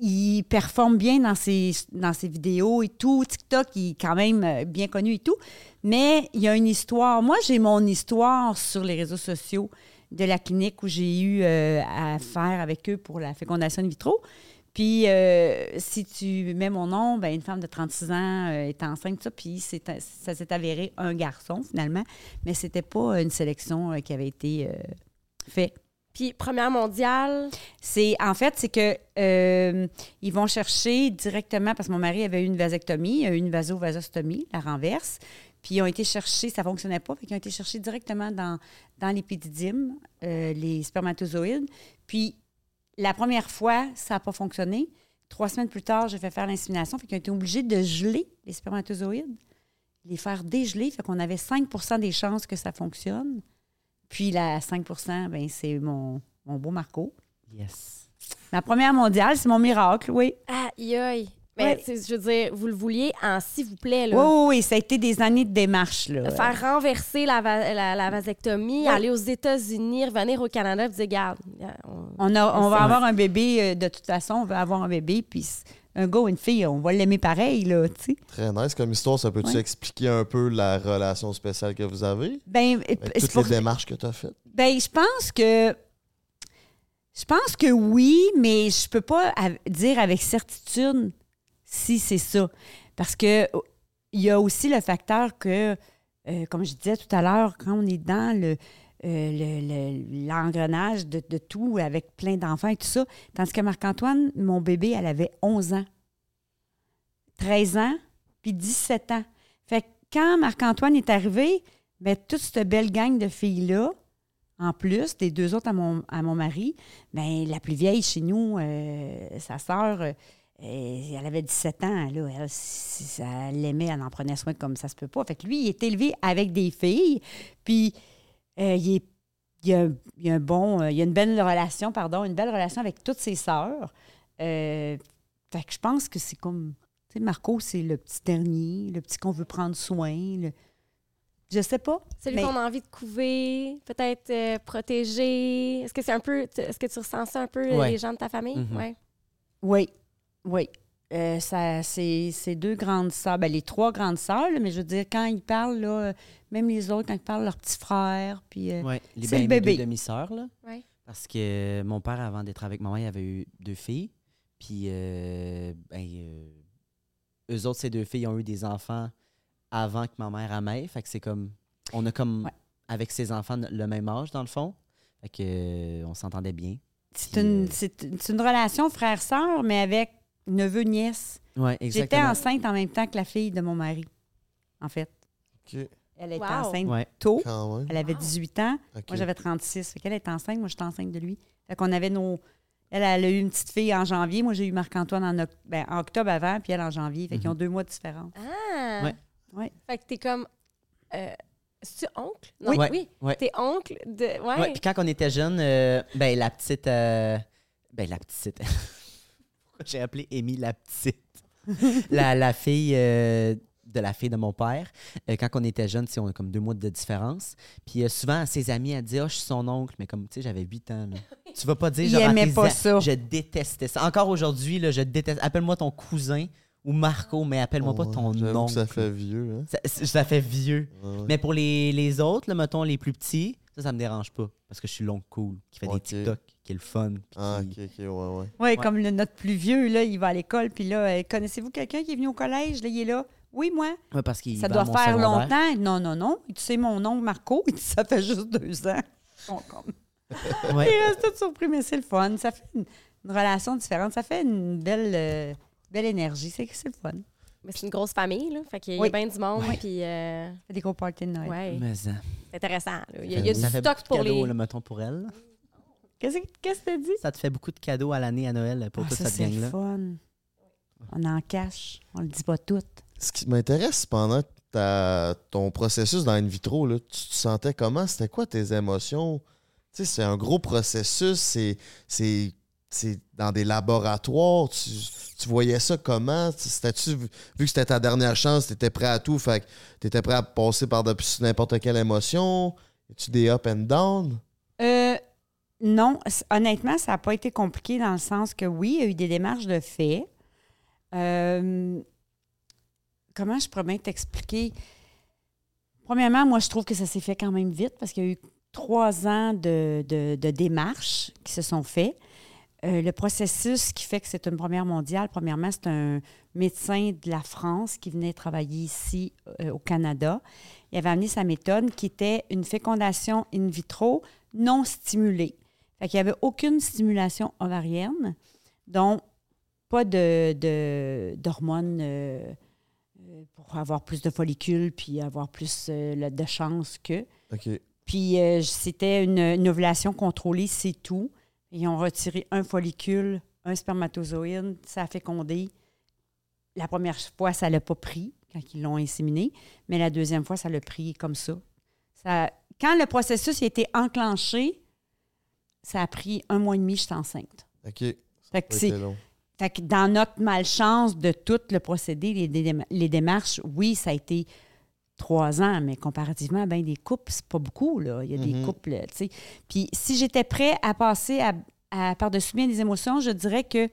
il performe bien dans ses, dans ses vidéos et tout. TikTok, il est quand même euh, bien connu et tout. Mais il y a une histoire. Moi, j'ai mon histoire sur les réseaux sociaux de la clinique où j'ai eu euh, à faire avec eux pour la fécondation in vitro. Puis, euh, si tu mets mon nom, ben, une femme de 36 ans euh, est enceinte, ça, puis c'est- ça s'est avéré un garçon, finalement. Mais c'était pas une sélection euh, qui avait été euh, faite. Puis, première mondiale, C'est en fait, c'est que ils vont chercher directement parce que mon mari avait eu une vasectomie, une vasovasostomie, la renverse. Puis ils ont été chercher, ça fonctionnait pas, fait qu'ils ont été chercher directement dans, dans l'épididyme, les spermatozoïdes. Puis la première fois, ça n'a pas fonctionné. Trois semaines plus tard, j'ai fait faire l'insémination, fait qu'ils ont été obligés de geler les spermatozoïdes, les faire dégeler, fait qu'on avait 5% des chances que ça fonctionne. Puis la 5% ben, c'est mon, mon beau Marco. Yes. La première mondiale, c'est mon miracle, oui. aïe aïe. Mais Ouais. je veux dire, vous le vouliez en s'il vous plaît, Oui, là. oui, oui, ça a été des années de démarche, là. Faire renverser la, va- la, la vasectomie, Ouais. aller aux États-Unis, revenir au Canada, puis dire, regarde, on- On, a, on va avoir un bébé, euh, de toute façon, on va avoir un bébé, puis un gars ou une fille, on va l'aimer pareil, là, tu sais. Très nice comme histoire. Ça peut-tu Ouais. expliquer un peu la relation spéciale que vous avez? Ben, Avec c'est toutes les démarches que tu as faites? ben, je pense que... Je pense que oui, mais je peux pas dire avec certitude si c'est ça. Parce que oh, il y a aussi le facteur que, euh, comme je disais tout à l'heure, quand on est dans le euh, le- le- l'engrenage de, de tout avec plein d'enfants et tout ça, tandis que Marc-Antoine, mon bébé, elle avait 11 ans, 13 ans, puis 17 ans. Fait que quand Marc-Antoine est arrivé, ben, toute cette belle gang de filles-là, en plus des deux autres à mon, à mon mari, ben, la plus vieille chez nous, euh, sa sœur, elle avait 17 ans. Là, elle, si elle l'aimait, elle en prenait soin comme ça se peut pas. Fait que lui, il est élevé avec des filles, puis euh, il, est, il, a, il a un bon, euh, il a une belle relation, pardon, une belle relation avec toutes ses sœurs. Euh, fait que je pense que c'est comme, tu sais, Marco, c'est le petit dernier, le petit qu'on veut prendre soin. le- Je sais pas. celui mais- qu'on a envie de couver, peut-être euh, protéger. Est-ce que c'est un peu, est-ce que tu ressens ça un peu, Ouais. les gens de ta famille? Mhm. Ouais. Oui, oui. Euh, ça, c'est, c'est deux grandes sœurs, ben, les trois grandes sœurs, là, mais je veux dire, quand ils parlent, là, euh, même les autres, quand ils parlent, leurs petits frères, puis... euh, Ouais, les, c'est ben, le bébé. deux demi-sœurs, là. Ouais. Parce que mon père, avant d'être avec maman, il avait eu deux filles. Puis, euh, ben, euh, eux autres, ces deux filles, ont eu des enfants avant que ma mère amène. Fait que c'est comme. On a comme. Ouais. Avec ses enfants le même âge, dans le fond. Fait que, euh, on s'entendait bien. c'est, Puis, une, euh, c'est, c'est une relation frère-sœur, mais avec neveu-nièce. Ouais, J'étais exactement. enceinte en même temps que la fille de mon mari, en fait. Elle était Wow. enceinte Ouais. tôt. Elle avait 18 ans. Moi, j'avais 36. Fait qu'elle était enceinte. Moi, j'étais enceinte de lui. Fait qu'on avait nos... Elle, elle a eu une petite fille en janvier. Moi, j'ai eu Marc-Antoine en, ben, en octobre avant, puis elle en janvier. Fait qu'ils ont deux mois de différence. Ah! Ouais. Ouais. Fait que t'es comme. Euh, C'est-tu oncle? Non, Oui. oui. T'es oncle de. Ouais. Ouais, puis quand on était jeune, euh, ben la petite. euh, ben la petite. Pourquoi j'ai appelé Amy la petite? la, la fille euh, de la fille de mon père. euh, quand on était jeune, on a comme deux mois de différence. Puis euh, souvent, à ses amis, elle dit Ah, je suis son oncle. Mais comme, tu sais, j'avais 8 ans. Là. Tu vas pas dire Il genre, aimait pas ça. Je détestais ça. Encore aujourd'hui, là, je déteste. Appelle-moi ton cousin ou Marco, mais appelle-moi pas ton que ça fait vieux. Hein? Ça, ça fait vieux. Ouais. Mais pour les, les autres, là, mettons les plus petits, ça, ça me dérange pas. Parce que je suis l'oncle cool, qui fait des TikTok, qui est le fun. Ah, qui- ok, ok, ouais, ouais. Oui, Ouais. comme le- notre plus vieux, là, il va à l'école, puis là, euh, connaissez-vous quelqu'un qui est venu au collège? Là, il est là. Oui, moi. Ouais, parce qu'il Ça doit faire longtemps. Non, non, non. Tu sais, mon oncle Marco, il dit, ça fait juste deux ans. Sont comme- Ouais. Ils restent tous surpris, mais c'est le fun. Ça fait une, une relation différente. Ça fait une belle, euh, belle énergie. C'est c'est le fun. Mais c'est une grosse famille, là. Fait qu'il y a Oui. bien du monde, Oui. puis euh, des gros parties de Noël. ouais, Mais ça, c'est intéressant. là. Il y a, il y a du stock beaucoup de pour cadeaux, les... là, mettons, pour elle. Qu'est-ce que qu'est-ce que t'as dit? Ça te fait beaucoup de cadeaux à l'année à Noël pour Ah, toute ça, cette c'est le gang-là. fun. On en cache. On le dit pas tout. Ce qui m'intéresse pendant ta- ton processus dans In vitro, là, tu te sentais comment? C'était quoi tes émotions? Tu sais, c'est un gros processus, c'est, c'est, dans des laboratoires. Tu, tu voyais ça comment? Tu- C'était-tu, vu que c'était ta dernière chance, tu étais prêt à tout, fait que tu étais prêt à passer par-dessus n'importe quelle émotion? tu des up and down? Euh, non, honnêtement, ça n'a pas été compliqué dans le sens que oui, il y a eu des démarches de fait. Euh, comment je pourrais bien t'expliquer? Premièrement, moi, je trouve que ça s'est fait quand même vite parce qu'il y a eu trois ans de, de- de démarches qui se sont faits. Euh, le processus qui fait que c'est une première mondiale, premièrement, c'est un médecin de la France qui venait travailler ici euh, au Canada. Il avait amené sa méthode qui était une fécondation in vitro non stimulée. Fait qu'il n'y avait aucune stimulation ovarienne, donc pas de, d'hormones euh, pour avoir plus de follicules puis avoir plus de chances que. Puis c'était une, une ovulation contrôlée, c'est tout. Ils ont retiré un follicule, un spermatozoïde, ça a fécondé. La première fois, ça ne l'a pas pris quand ils l'ont inséminé, mais la deuxième fois, ça l'a pris comme ça. ça. Quand le processus a été enclenché, ça a pris un mois et demi, j'étais enceinte. OK. Fait que, Ça c'est- a été long. fait que dans notre malchance de tout le procédé, les, dé- les démarches, oui, ça a été trois ans, mais comparativement à bien des couples, c'est pas beaucoup, là. Il y a des Mhm. couples, tu sais. Puis si j'étais prêt à passer à, à par-dessus bien des émotions, je dirais que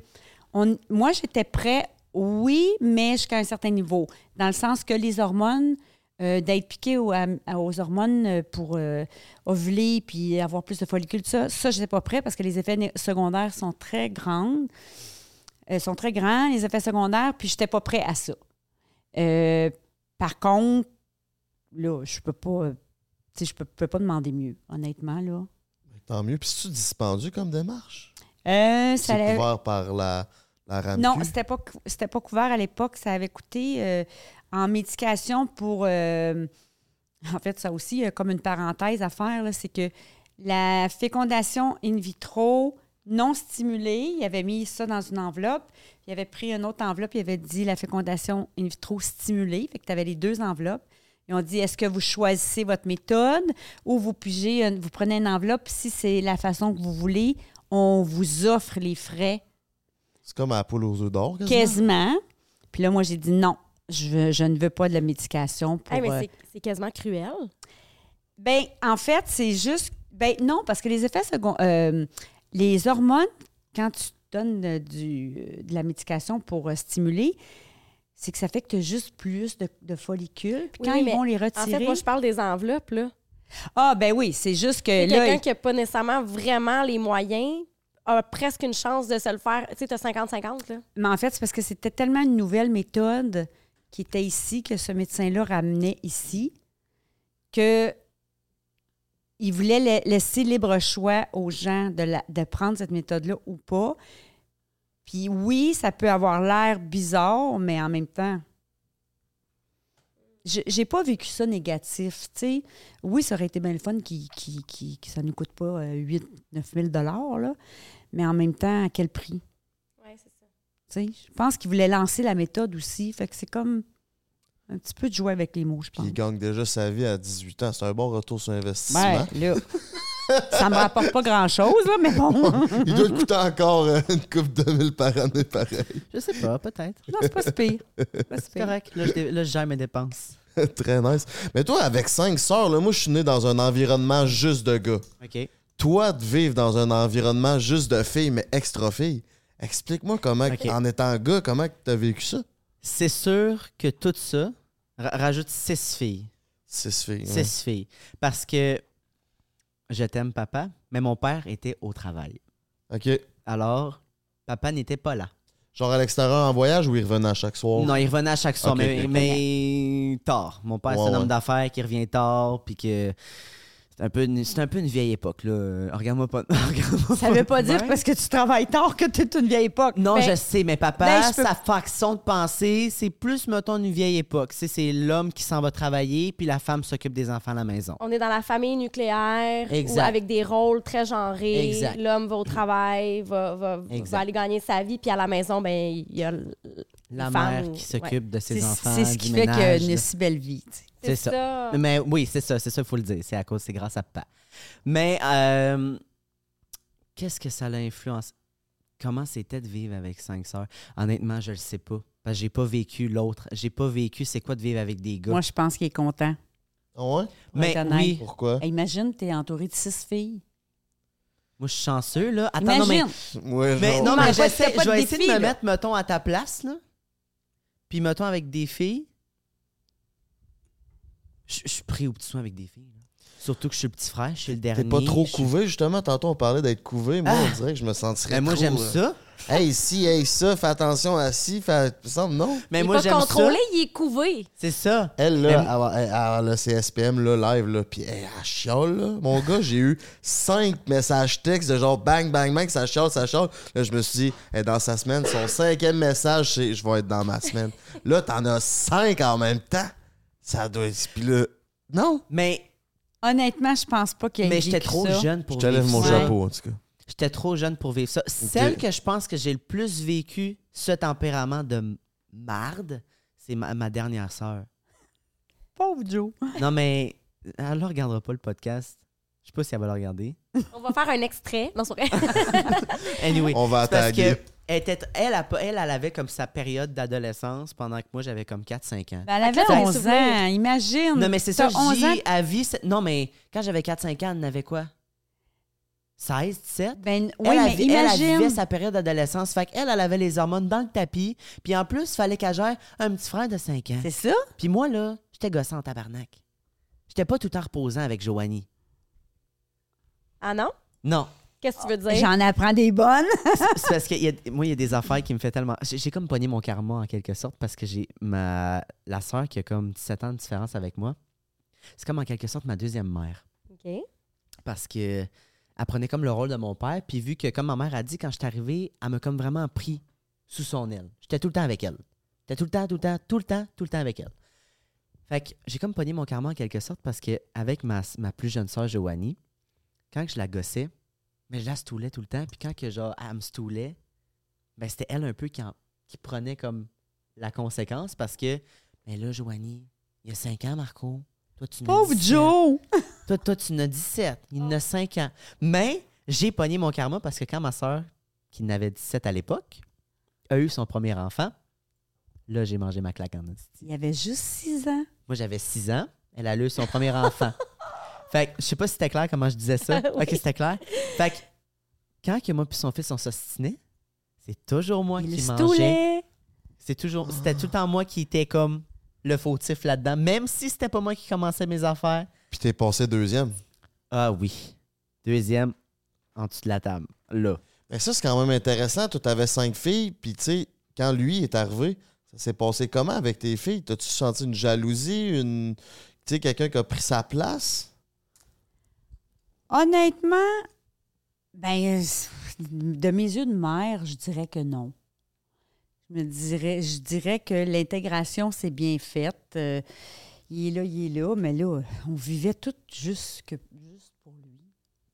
on, moi, j'étais prêt, oui, mais jusqu'à un certain niveau. Dans le sens que les hormones, euh, d'être piqué aux, aux hormones euh, pour euh, ovuler puis avoir plus de follicules, ça, ça, je n'étais pas prêt parce que les effets secondaires sont très grands. euh, sont très grands, les effets secondaires, puis je n'étais pas prêt à ça. Par contre, là, je peux pas. euh, tu sais, je peux, peux pas demander mieux, honnêtement, là. Tant mieux. Puis c'est-tu dispendieux comme démarche? Euh, ça C'est couvert par la, la RAMQ? Non, c'était pas, c'était pas couvert à l'époque. Ça avait coûté euh, en médication pour. euh, en fait, ça aussi, comme une parenthèse à faire, là, c'est que la fécondation in vitro non stimulée, il avait mis ça dans une enveloppe. Il avait pris une autre enveloppe, il avait dit la fécondation in vitro stimulée. Fait que tu avais les deux enveloppes. Ils ont dit est-ce que vous choisissez votre méthode ou vous pigez, une- vous prenez une enveloppe, si c'est la façon que vous voulez, on vous offre les frais C'est comme à la poule aux œufs d'or, quasiment? quasiment. Puis là, moi, j'ai dit non, je, veux- je ne veux pas de la médication pour. Hey, mais euh, c'est- c'est quasiment cruel. ben, en fait, c'est juste. Ben, non, parce que les effets secondaires. les hormones, quand tu donnes euh, du, euh, de la médication pour euh, stimuler, c'est que ça fait que tu as juste plus de, de follicules. Puis quand oui, ils vont les En retirer. fait, moi, je parle des enveloppes, là. Ah, ben oui, c'est juste que. Quelqu'un qui n'a pas nécessairement vraiment les moyens a presque une chance de se le faire. Tu sais, tu as 50-50, là. Mais en fait, c'est parce que c'était tellement une nouvelle méthode qui était ici, que ce médecin-là ramenait ici, que il voulait la- laisser libre choix aux gens de, la- de prendre cette méthode-là ou pas. Puis oui, ça peut avoir l'air bizarre, mais en même temps, je- j'ai pas vécu ça négatif. tu sais. Oui, ça aurait été bien le fun qui, qui, qui, que ça ne nous coûte pas 8 9 000 là. mais en même temps, à quel prix? Oui, c'est ça. Tu sais, je pense qu'il voulait lancer la méthode aussi. Fait que c'est comme un petit peu de jouer avec les mots, je Puis pense. il gagne déjà sa vie à 18 ans. C'est un bon retour sur investissement. Ben, là, ça me rapporte pas grand-chose, là, mais bon. il doit te coûter encore euh, une coupe de mille par année, pareil. Je sais pas, peut-être. non, c'est pas si pire. C'est correct. Là je, là, je gère mes dépenses. Très nice. Mais toi, avec cinq sœurs, là, moi, je suis né dans un environnement juste de gars. OK. Toi, de vivre dans un environnement juste de filles, mais extra filles, explique-moi comment, en étant gars, comment tu as vécu ça? C'est sûr que tout ça ra- rajoute six filles. Six filles. ouais. Six filles. Parce que je t'aime, papa, mais mon père était au travail. OK. Alors, papa n'était pas là. Genre à l'extérieur en voyage ou il revenait à chaque soir? Non, il revenait à chaque soir, mais, mais tard. Mon père, c'est un homme ouais. d'affaires qui revient tard, puis que C'est un, peu une- c'est un peu une vieille époque, là. Euh, Regarde-moi pas. regarde-moi Ça veut pas de dire même. parce que tu travailles tard que tu es une vieille époque. Non, Ben, je sais, mais papa, ben, je peux- sa façon de penser, c'est plus, mettons, une vieille époque. C'est, c'est l'homme qui s'en va travailler, puis la femme s'occupe des enfants à la maison. On est dans la famille nucléaire Exact. ou avec des rôles très genrés. Exact. L'homme va au travail, va, va, Exact. va aller gagner sa vie, puis à la maison, ben il y a l- La les femmes mère qui s'occupe de ses C'est enfants. c'est ce du qui fait ménage, que là. une si belle vie. tu sais. C'est ça. Mais oui, c'est ça, c'est ça, il faut le dire. C'est à cause, c'est grâce à papa. Mais euh, qu'est-ce que ça l'a influencé? Comment c'était de vivre avec cinq sœurs? Honnêtement, je le sais pas. Parce que j'ai pas vécu l'autre. J'ai pas vécu c'est quoi de vivre avec des gars. Moi, je pense qu'il est content. Ah ouais? mais oui, Pourquoi? Hey, Imagine, tu es entouré de six filles. moi je suis chanceux là. Attends, non mais, Imagine. Ouais, mais non Mais pas- j'essaie- pas je vais essayer de me là. mettre mettons à ta place là. Puis mettons avec des filles. Je suis pris au petit soin avec des filles. là. Surtout que je suis le petit frère, je suis le dernier. T'es pas trop couvé, justement. Tantôt, on parlait d'être couvé. Moi, Ah. on dirait que je me sentirais Mais moi trop, j'aime euh, ça. Hey, si, hey, ça, fais attention à ci, fais... Semble, non? Mais il est moi j'aime ça. contrôlé, il est couvé. C'est ça. Elle, là, elle, elle, elle, le CSPM, là, live, là, pis hey, elle chiale, là. Mon gars, j'ai eu cinq messages textes de genre bang, bang, bang, ça chiale, ça chiale. Là, je me suis dit, hey, dans sa semaine, son cinquième message, c'est je vais être dans ma semaine. Là, t'en as cinq en même temps. Ça doit être. Pis là, non. Mais Honnêtement, je pense pas qu'il ait Mais j'étais vécu trop ça. jeune Je pour te lève mon ça. chapeau, en tout cas. J'étais trop jeune pour vivre ça. Celle que je pense que j'ai le plus vécu ce tempérament de marde, c'est ma, ma dernière sœur. Pauvre Joe. Non, mais elle ne regardera pas le podcast. Je sais pas si elle va le regarder. On va faire un extrait. Non, c'est vrai. Anyway, On va c'est parce attaquer. Elle, était- elle, a pas- elle, elle avait comme sa période d'adolescence pendant que moi, j'avais comme 4-5 ans. Ben, elle avait À quel 11 souvenir? ans, imagine. Non, mais c'est ça, T'as 11 je dis, à vie... Non, mais quand j'avais 4-5 ans, elle en avait quoi? 16, 17? Ben, oui, elle, mais avait- elle, elle imagine. vivait sa période d'adolescence. Fait qu'elle, elle avait les hormones dans le tapis. Puis en plus, il fallait qu'elle gère un petit frère de 5 ans. C'est ça? Puis moi, là, j'étais gossant en tabarnak. J'étais pas tout le temps reposant avec Joanie. Ah non? Non. Qu'est-ce que tu veux dire? J'en apprends des bonnes. C'est parce que il y a- moi, il y a des affaires qui me fait tellement. J'ai j'ai comme pogné mon karma en quelque sorte parce que j'ai ma la sœur qui a comme 17 ans de différence avec moi. C'est comme en quelque sorte ma deuxième mère. OK. Parce que elle prenait comme le rôle de mon père. Puis vu que, comme ma mère a dit, quand je suis arrivé, elle m'a comme vraiment pris sous son aile. J'étais tout le temps avec elle. J'étais tout le temps, tout le temps, tout le temps, tout le temps avec elle. Fait que j'ai comme pogné mon karma en quelque sorte parce que avec ma, ma plus jeune sœur Joanie, quand je la gossais, mais je la stoulais tout le temps. Puis quand que genre elle me stoulait, ben c'était elle un peu qui, en- qui prenait comme la conséquence parce que, mais là, Joanie, il y a 5 ans, Marco. Toi, tu n'as Pauvre 17. Joe. Toi, toi, tu en as 17. Il en a 5 ans. Mais j'ai pogné mon karma parce que quand ma soeur, qui n'avait 17 à l'époque, a eu son premier enfant, là, j'ai mangé ma claque en. Il avait juste 6 ans. Moi, j'avais 6 ans. Elle a eu son premier enfant. Fait que je sais pas si c'était clair comment je disais ça. Oui. Ok, c'était clair. Fait que quand que moi puis son fils on s'ostinait, c'est toujours moi Il qui mangeais. C'est toujours, c'était tout le temps moi qui était comme le fautif là-dedans, même si c'était pas moi qui commençais mes affaires. Puis t'es passé deuxième? Ah oui. Deuxième, en dessous de la table. Là. Mais ça, c'est quand même intéressant. Toi, t'avais cinq filles, puis tu sais, quand lui est arrivé, ça s'est passé comment avec tes filles? T'as-tu senti une jalousie, une. Tu sais, quelqu'un qui a pris sa place? Honnêtement, ben, de mes yeux de mère, je dirais que non. Je me dirais, je dirais que l'intégration s'est bien faite. Euh, il est là, il est là, mais là, on vivait tout juste, que, juste pour lui,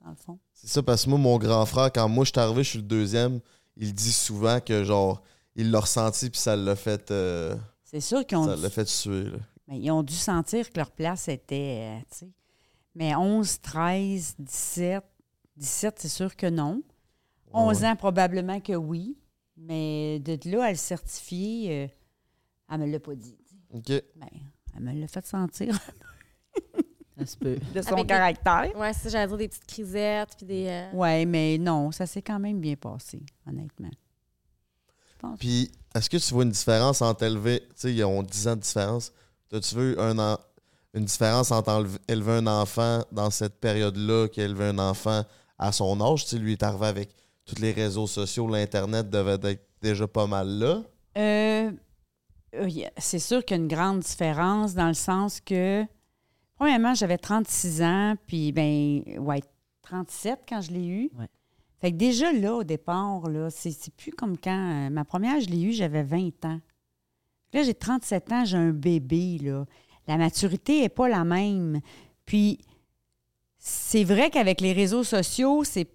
dans le fond. C'est ça, parce que moi, mon grand frère, quand moi je suis arrivé, je suis le deuxième, il dit souvent que, genre, il l'a ressenti, puis ça l'a fait, euh, C'est sûr qu'ils ont, ça l'a fait tuer. là. mais ils ont dû sentir que leur place était, euh. Mais 11, 13, 17, 17, c'est sûr que non. 11 Ouais. ans, probablement que oui. Mais de là à le certifier, euh, elle me l'a pas dit. tu. OK. Ben, elle me l'a fait sentir Ça se peut. de son Avec caractère. Ouais, c'est ça, j'allais dire des petites crisettes, puis des... euh, Oui, mais non, ça s'est quand même bien passé, honnêtement. Je pense. Puis, est-ce que tu vois une différence entre élever, tu sais, ils ont 10 ans de différence. As-tu vu un en- une différence entre élever un enfant dans cette période-là qu'élever un enfant à son âge? Tu sais, lui est arrivé avec tous les réseaux sociaux, l'Internet devait être déjà pas mal là. Euh, c'est sûr qu'il y a une grande différence dans le sens que Premièrement, j'avais 36 ans, puis ben, ouais, 37 quand je l'ai eu. Ouais. Fait que déjà là, au départ, là, c'est c'est plus comme quand. euh, ma première, je l'ai eue, j'avais 20 ans. Là, j'ai 37 ans, j'ai un bébé, là. La maturité n'est pas la même. Puis, c'est vrai qu'avec les réseaux sociaux, c'est.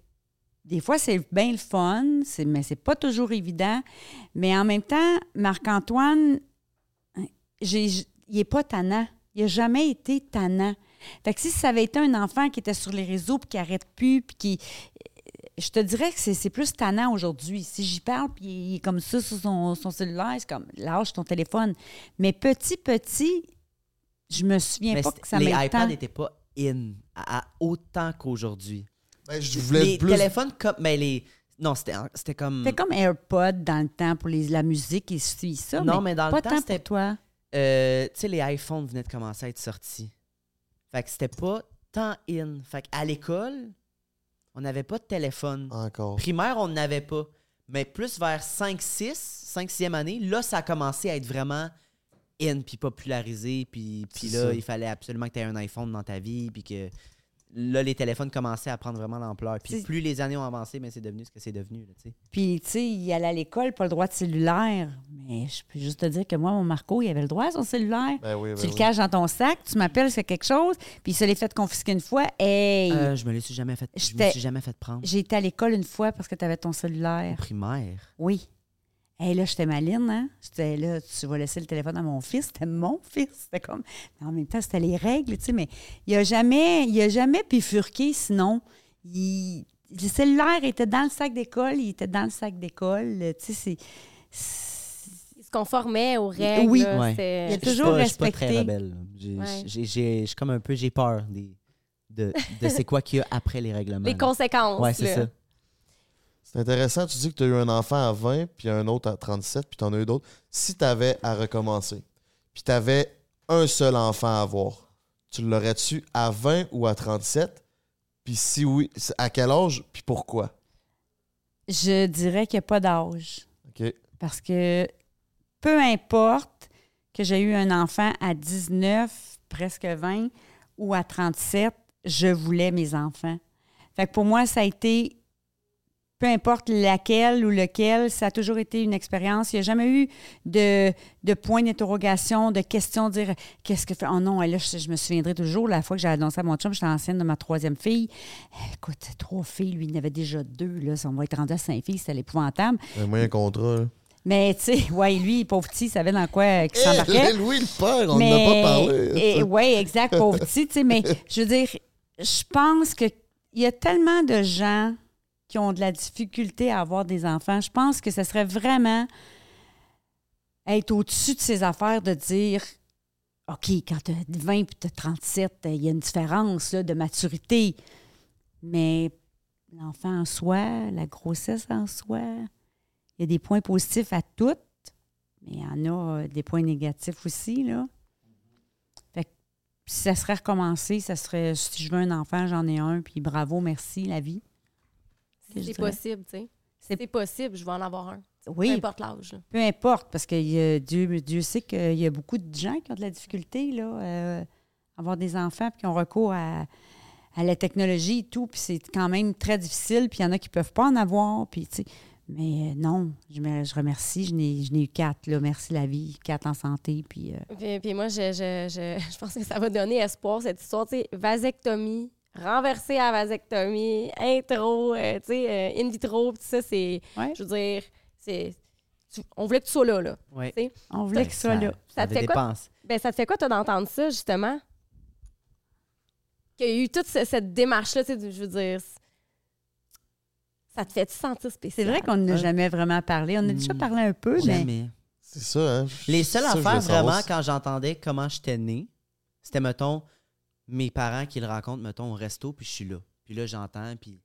Des fois, c'est bien le fun, mais c'est pas toujours évident. Mais en même temps, Marc-Antoine, il n'est pas tannant. Il n'a jamais été tannant. Fait que si ça avait été un enfant qui était sur les réseaux puis qui arrête plus, puis qui. Je te dirais que c'est c'est plus tannant aujourd'hui. Si j'y parle, puis il est comme ça sur son, son cellulaire, c'est comme lâche ton téléphone. Mais petit, petit, je me souviens Mais pas c'était- que ça les iPads tant. n'étaient pas in à, à autant qu'aujourd'hui. Ben, je voulais Les plus. téléphones comme. Mais les. Non, c'était c'était comme. C'était comme AirPod dans le temps pour les, la musique et suit ça. Non, mais dans le pas temps, tant c'était- toi. Euh, tu sais, les iPhones venaient de commencer à être sortis. Fait que c'était pas tant in. Fait qu'à l'école, on n'avait pas de téléphone. Encore. Primaire, on n'avait pas. Mais plus vers 5-6, 5-6e année, là, ça a commencé à être vraiment in, puis popularisé. Puis, là, ça. il fallait absolument que tu aies un iPhone dans ta vie. Puis que là, les téléphones commençaient à prendre vraiment l'ampleur. Puis plus les années ont avancé, mais c'est devenu ce que c'est devenu. Là, tu sais. Puis, tu sais, il allait à l'école, pas le droit de cellulaire. Mais je peux juste te dire que moi, mon Marco, il avait le droit à son cellulaire. Ben oui, ben tu le oui. caches dans ton sac, tu m'appelles, c'est quelque chose, puis il se l'est fait confisquer une fois. Hey! Euh, je me l'ai suis jamais fait. Je me suis jamais fait prendre. J'ai été à l'école une fois parce que tu avais ton Au cellulaire. primaire? Oui. Hey, là, j'étais maline, hein? J'étais là, tu vas laisser le téléphone à mon fils. C'était mon fils. C'était comme. Mais en même temps, c'était les règles, tu sais, mais il a jamais, il a jamais bifurqué sinon. Il- le cellulaire était dans le sac d'école, il était dans le sac d'école. Tu sais, c'est- c'est. Il se conformait aux règles. Oui. là, Ouais. Il a Je suis toujours pas- je suis pas très respecté. rebelle. J'ai- Ouais. j'ai- j'ai- Je suis comme un peu, j'ai peur des, de, de c'est quoi qu'il y a après les règlements. Les là. conséquences. Ouais, c'est là. ça. C'est intéressant, tu dis que tu as eu un enfant à 20, puis un autre à 37, puis tu en as eu d'autres. Si tu avais à recommencer, puis tu avais un seul enfant à avoir, tu l'aurais-tu à 20 ou à 37? Puis si oui, à quel âge, puis pourquoi? Je dirais qu'il n'y a pas d'âge. OK. Parce que peu importe que j'ai eu un enfant à 19, presque 20 ou à 37, je voulais mes enfants. Fait que pour moi, ça a été, peu importe laquelle ou lequel, ça a toujours été une expérience. Il n'y a jamais eu de, de point d'interrogation, de questions, de dire qu'est-ce que fait? Oh non, là, je, je me souviendrai toujours la fois que j'ai annoncé à mon chum, j'étais enceinte de ma troisième fille. Écoute, trois filles, lui, il en avait déjà deux. Là, ça, on va être rendu à cinq filles, c'était l'épouvantable. Un moyen contrat. là. Mais, tu sais, ouais, lui, pauvre petit, il savait dans quoi euh, qu'il s'embarquait. Eh, Louis le père, on n'en a pas parlé. Oui, exact, pauvre petit, tu sais, mais je veux dire, je pense qu'il y a tellement de gens qui ont de la difficulté à avoir des enfants. Je pense que ce serait vraiment être au-dessus de ces affaires de dire OK, quand tu as 20 et tu as 37, il y a une différence là, de maturité. Mais l'enfant en soi, la grossesse en soi, il y a des points positifs à toutes, mais il y en a euh, des points négatifs aussi. Là. Fait que si ça serait recommencé, ça serait si je veux un enfant, j'en ai un, puis bravo, merci, la vie. C'est possible, tu sais. C'est- possible, je vais en avoir un. Peu Oui, importe l'âge. peu importe, parce que Dieu, Dieu sait qu'il y a beaucoup de gens qui ont de la difficulté là, euh, à avoir des enfants, puis qui ont recours à, à la technologie et tout, puis c'est quand même très difficile, puis il y en a qui ne peuvent pas en avoir, puis tu sais. Mais euh, non, je, me- je remercie, je n'ai, eu quatre, là, merci la vie, quatre en santé, puis... euh, Puis, puis moi, je, je, je, je pense que ça va donner espoir, cette histoire. Tu sais, vasectomie, renverser à vasectomie, intro, euh, tu sais, euh, in vitro, tout ça, c'est. Ouais. Je veux dire, c'est. tu- on voulait que tu sois là, là. Ouais. on voulait que ça soit là. Ça te fait quoi? Ben, ça te fait quoi, toi, d'entendre ça, justement? Qu'il y a eu toute ce- cette démarche-là, tu sais, je veux dire. c'est- Ça te fait te sentir C'est spécial? vrai qu'on n'a Ouais. jamais vraiment parlé. On a déjà Hmm. parlé un peu, mais... Jamais. C'est ça, hein? Les seules Ça, affaires vraiment quand j'entendais comment j'étais né, c'était, mettons, mes parents qui le racontent, mettons, au resto, puis je suis là. Puis là, j'entends, puis.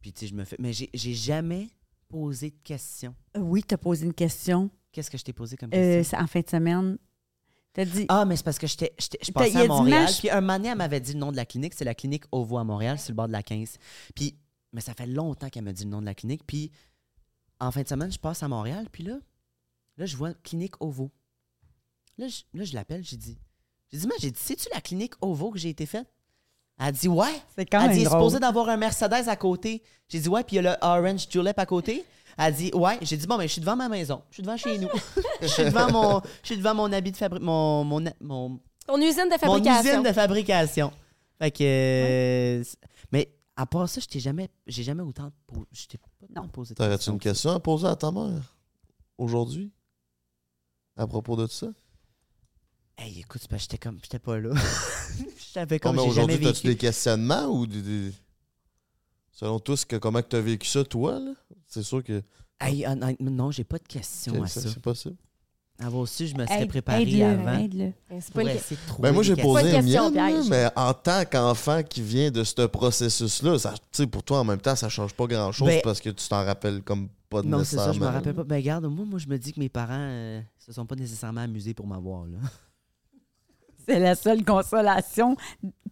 Puis, tu sais, je me fais. Mais j'ai j'ai jamais posé de questions. Oui, tu as posé une question Qu'est-ce que je t'ai posé comme euh, question? c'est en fin de semaine. Tu as dit... Ah, mais c'est parce que je T'as- passais a à Montréal. Puis un moment donné, elle m'avait dit le nom de la clinique. C'est la clinique OVO à Montréal, sur le bord de la 15. Puis, mais ça fait longtemps qu'elle m'a dit le nom de la clinique. Puis, en fin de semaine, je passe à Montréal. Puis là, là je vois clinique OVO. Là, je, là, je l'appelle, j'ai dit, J'ai dit, mais j'ai dit, sais-tu la clinique OVO que j'ai été faite? Elle a dit, ouais. C'est quand Elle même dit, il est drôle. supposé d'avoir un Mercedes à côté. J'ai dit, ouais, puis il y a le Orange Julep à côté. Elle a dit, ouais. J'ai dit, bon, ben, je suis devant ma maison. Je suis devant chez nous. Je suis devant mon, je suis devant mon habit de fabrication. Mon, mon, mon, Ton usine de mon fabrication. usine de fabrication. Fait que. euh, c'est- Mais à part ça, je t'ai jamais, j'ai jamais autant. po- Je t'ai pas posé de T'aurais-tu questions une question à poser à ta mère aujourd'hui? À propos de ça? Hey, écoute, parce que j'étais comme. J'étais pas là. Je savais Non, comme mais j'ai jamais aujourd'hui, as-tu des questionnements ou des. des- Selon toi, ce que, comment tu as vécu ça, toi, là? C'est sûr que. Hey, honnêtement, non, j'ai pas de questions à ça, ça. C'est possible. Avoir su, je me serais Aide- préparé aide-le, avant. aide-le. C'est Pour pas une- essayer de trouver Ben moi, j'ai posé Pas une mienne, là, piège. mais en tant qu'enfant qui vient de ce processus-là, ça, tu sais, pour toi, en même temps, ça change pas grand-chose Ben- parce que tu t'en rappelles comme pas Non, c'est ça, je me rappelle pas. Ben, regarde, moi, moi, je me dis que mes parents euh, se sont pas nécessairement amusés pour m'avoir, là. C'est la seule consolation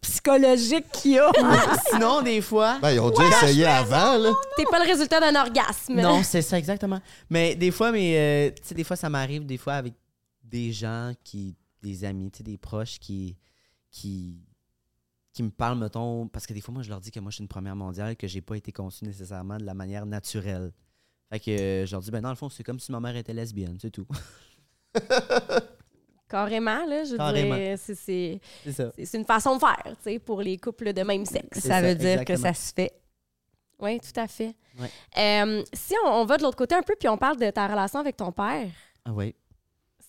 psychologique qu'il y a. Sinon, des fois. Ben, ils ont déjà essayé avant, là. T'es pas le résultat d'un orgasme. Non, c'est ça, exactement. Mais des fois, mais, euh, tu sais, des fois, ça m'arrive, des fois, avec des gens qui, des amis, tu sais, des proches qui, qui, qui me parlent, mettons, parce que des fois, moi, je leur dis que moi, je suis une première mondiale, que j'ai pas été conçue nécessairement de la manière naturelle. Fait que euh, je leur dis, ben, dans le fond, c'est comme si ma mère était lesbienne, c'est tout. Carrément, là. Je veux Carrément. dire, c'est- c'est C'est ça. c'est- une façon de faire, tu sais, pour les couples de même sexe. Ça ça, veut dire que ça se fait. Oui, tout à fait. Ouais. Euh, si on, on va de l'autre côté un peu, puis on parle de ta relation avec ton père, Ah oui.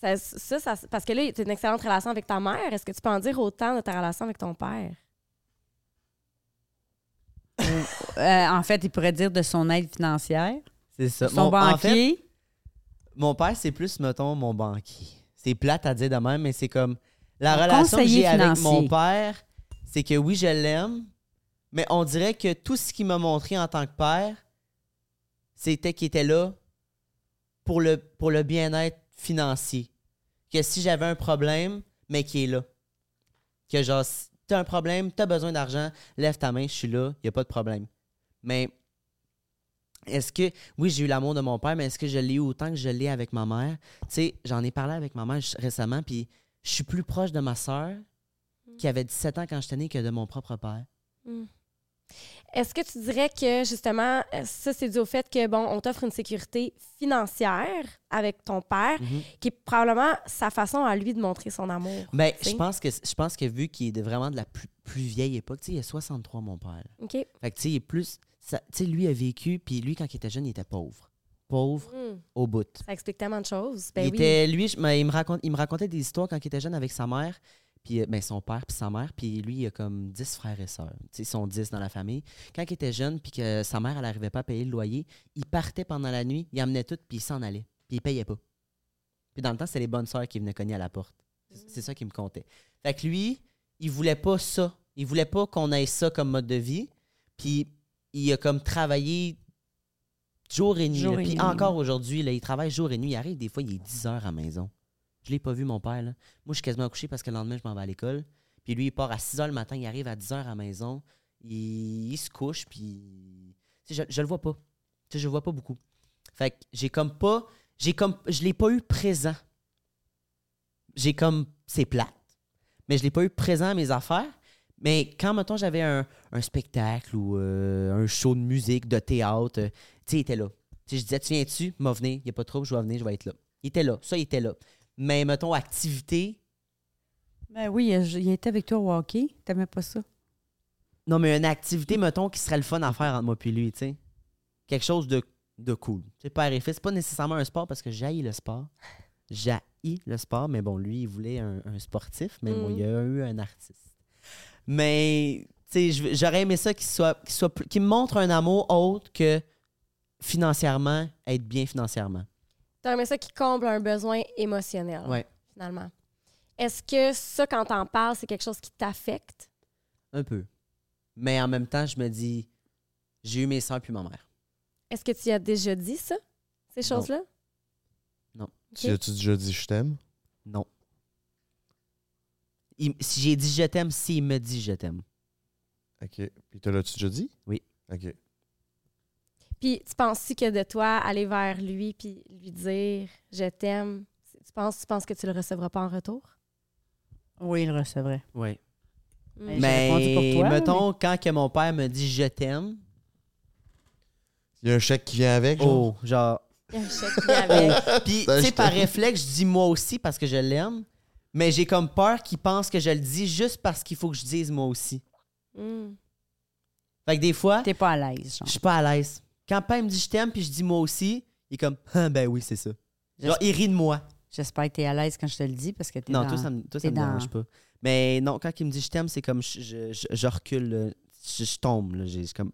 ça, ça, ça- parce que là, tu as une excellente relation avec ta mère. Est-ce que tu peux en dire autant de ta relation avec ton père? Euh, en fait, il pourrait dire de son aide financière, C'est ça. son Mon- en fait, banquier. Mon père, c'est plus, mettons, mon banquier. C'est plate à dire de même, mais c'est comme. La relation que j'ai avec mon père, c'est que oui, je l'aime, mais on dirait que tout ce qu'il m'a montré en tant que père, c'était qu'il était là pour le, pour le bien-être financier. Que si j'avais un problème, mais qu'il est là. Que genre, si t'as un problème, t'as besoin d'argent, lève ta main, je suis là, y a pas de problème. Mais est-ce que, oui, j'ai eu l'amour de mon père, mais est-ce que je l'ai eu autant que je l'ai avec ma mère? Tu sais, j'en ai parlé avec ma mère récemment, puis je suis plus proche de ma soeur, qui avait 17 ans quand j'étais né, que de mon propre père. Est-ce que tu dirais que, justement, euh, ça, c'est dû au fait que, bon, on t'offre une sécurité financière avec ton père, Mhm. qui est probablement sa façon à lui de montrer son amour. Sais? je pense que je pense que vu qu'il est de- vraiment de la plus, plus vieille époque, tu sais, il a 63, mon père. OK? Fait que, tu sais, il est plus. Ça- Tu sais, lui a vécu, puis lui, quand il était jeune, il était pauvre. Pauvre Hmm. au bout. Ça explique tellement de choses. Ben il oui. était, lui, je- il, me raconte, il me racontait des histoires quand il était jeune avec sa mère, puis euh, ben, son père, puis sa mère, puis lui, il a comme 10 frères et sœurs. Ils sont 10 dans la famille. Quand il était jeune, puis que sa mère, elle n'arrivait pas à payer le loyer, il partait pendant la nuit, il amenait tout, puis il s'en allait, puis il payait pas. Puis dans le temps, c'était les bonnes sœurs qui venaient cogner à la porte. C'est- C'est ça qui me comptait. Fait que lui, il voulait pas ça. Il voulait pas qu'on ait ça comme mode de vie. Puis il a comme travaillé jour et nuit. Jour et Puis nuit. encore aujourd'hui, là, il travaille jour et nuit. Il arrive des fois, il est 10 heures à la maison. Je l'ai pas vu, mon père. Là. Moi, je suis quasiment couché parce que le lendemain, je m'en vais à l'école. Puis lui, il part à 6 heures le matin, il arrive à 10 heures à la maison. Il, il se couche, puis. Je, je le vois pas. Tu sais, je le vois pas beaucoup. Fait que j'ai comme pas. J'ai comme. Je l'ai pas eu présent. J'ai comme. C'est plate. Mais je l'ai pas eu présent à mes affaires. Mais quand, mettons, j'avais un, un spectacle ou euh, un show de musique, de théâtre, euh, tu sais, il était là. Tu sais, je disais, tu viens-tu? M'a venir. Il n'y a pas de trouble, je vais venir, je vais être là. Il était là. Ça, il était là. Mais, mettons, activité. Ben oui, il était avec toi au hockey. T'aimais pas ça? Non, mais une activité, mettons, qui serait le fun à faire entre moi et lui, tu sais. Quelque chose de, de cool. Tu sais, père et fils, c'est pas nécessairement un sport parce que j'haïs le sport. J'haïs le sport, mais bon, lui, il voulait un, un sportif, mais moi, Mm. il a eu un artiste. Mais, tu sais, je- j'aurais aimé ça qu'il soit, qu'il soit plus- qu'il me montre un amour autre que financièrement, être bien financièrement. T'as aimé ça qui comble un besoin émotionnel, Ouais, finalement. Est-ce que ça, quand t'en parles, c'est quelque chose qui t'affecte? un peu. Mais en même temps, je me dis, j'ai eu mes soeurs puis ma mère. Est-ce que tu as déjà dit ça, ces Non. choses-là? Non. Tu as-tu déjà dit je t'aime? Non. Il- si j'ai dit je t'aime, s'il me dit je t'aime. OK. Puis te l'as-tu déjà dit? Oui. OK. Puis tu penses-tu que de toi, aller vers lui puis lui dire « je t'aime », tu penses, tu penses que tu le recevras pas en retour? Oui, il le recevrait. Oui. Mais- J'ai répondu Mais, pour toi, mettons, quand que mon père me dit je t'aime, Il y a un chèque qui vient avec. genre? oh, genre. Il y a un chèque qui vient avec. Puis, Ça, tu sais, par réflexe, je dis moi aussi parce que je l'aime. Mais j'ai comme peur qu'il pense que je le dis juste parce qu'il faut que je dise moi aussi. Mm. Fait que des fois, T'es pas à l'aise, je genre. suis pas à l'aise. Quand père me dit je t'aime puis je dis moi aussi, il est comme ah, ben oui, c'est ça. Genre, il rit de moi. J'espère que t'es à l'aise quand je te le dis parce que t'es Non, dans... toi, ça me, toi, ça me dans- dérange pas. Mais non, quand il me dit je t'aime, c'est comme je, je, je- je recule, là. je, je tombe. là. J'ai- comme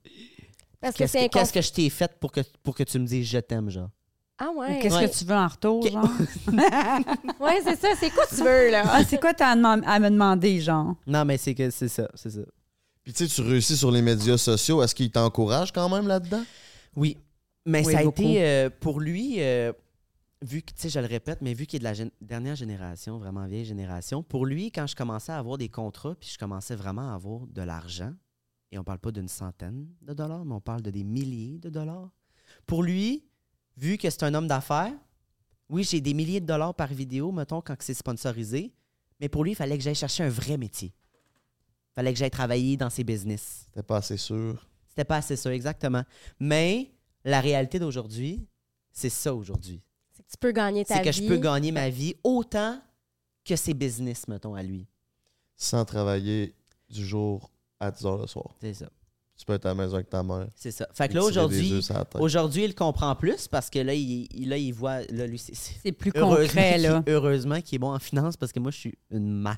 Parce que qu'est-ce que je t'ai fait pour que, pour que tu me dises je t'aime, genre? Ah ouais. Qu'est-ce Ouais. que tu veux en retour, genre? Ouais, c'est ça. C'est quoi tu veux, là? ah, c'est quoi t'as à, me demander, genre? Non, mais c'est que c'est ça, c'est ça. Puis tu sais, tu réussis sur les médias sociaux. Est-ce qu'il t'encourage quand même là-dedans? Oui. Mais Oui, ça a beaucoup. été euh, pour lui, euh, vu que, tu sais, je le répète, mais vu qu'il est de la gén- dernière génération, vraiment vieille génération, pour lui, quand je commençais à avoir des contrats, puis je commençais vraiment à avoir de l'argent, et on parle pas d'une centaine de dollars, mais on parle de des milliers de dollars. Pour lui, vu que c'est un homme d'affaires, oui, j'ai des milliers de dollars par vidéo, mettons, quand c'est sponsorisé, mais pour lui, il fallait que j'aille chercher un vrai métier. Il fallait que j'aille travailler dans ses business. T'es pas assez sûr. C'était pas assez ça, exactement. Mais la réalité d'aujourd'hui, c'est ça aujourd'hui. C'est que tu peux gagner ta C'est vie. que je peux gagner ma vie autant que ses business, mettons, à lui. Sans travailler du jour à 10 heures le soir. C'est ça. Tu peux être à la maison avec ta mère. C'est ça. Fait que là, aujourd'hui, aujourd'hui, il comprend plus parce que là, il, il- là, il voit. Là, lui, c'est- plus concret, qu'il- là. Heureusement qu'il est bon en finance parce que moi, je suis une merde.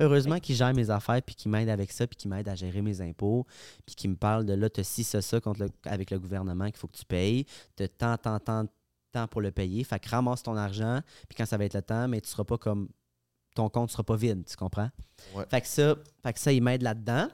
Heureusement qu'il gère mes affaires puis qu'il m'aide avec ça puis qu'il m'aide à gérer mes impôts puis qu'il me parle de là, tu as ci, ça, ça contre le- avec le gouvernement qu'il faut que tu payes. Tu as tant, tant, tant, tant pour le payer. Fait que ramasse ton argent puis quand ça va être le temps, mais tu seras pas comme. Ton compte sera pas vide, tu comprends? Ouais. Fait que ça, fait que ça il m'aide là-dedans.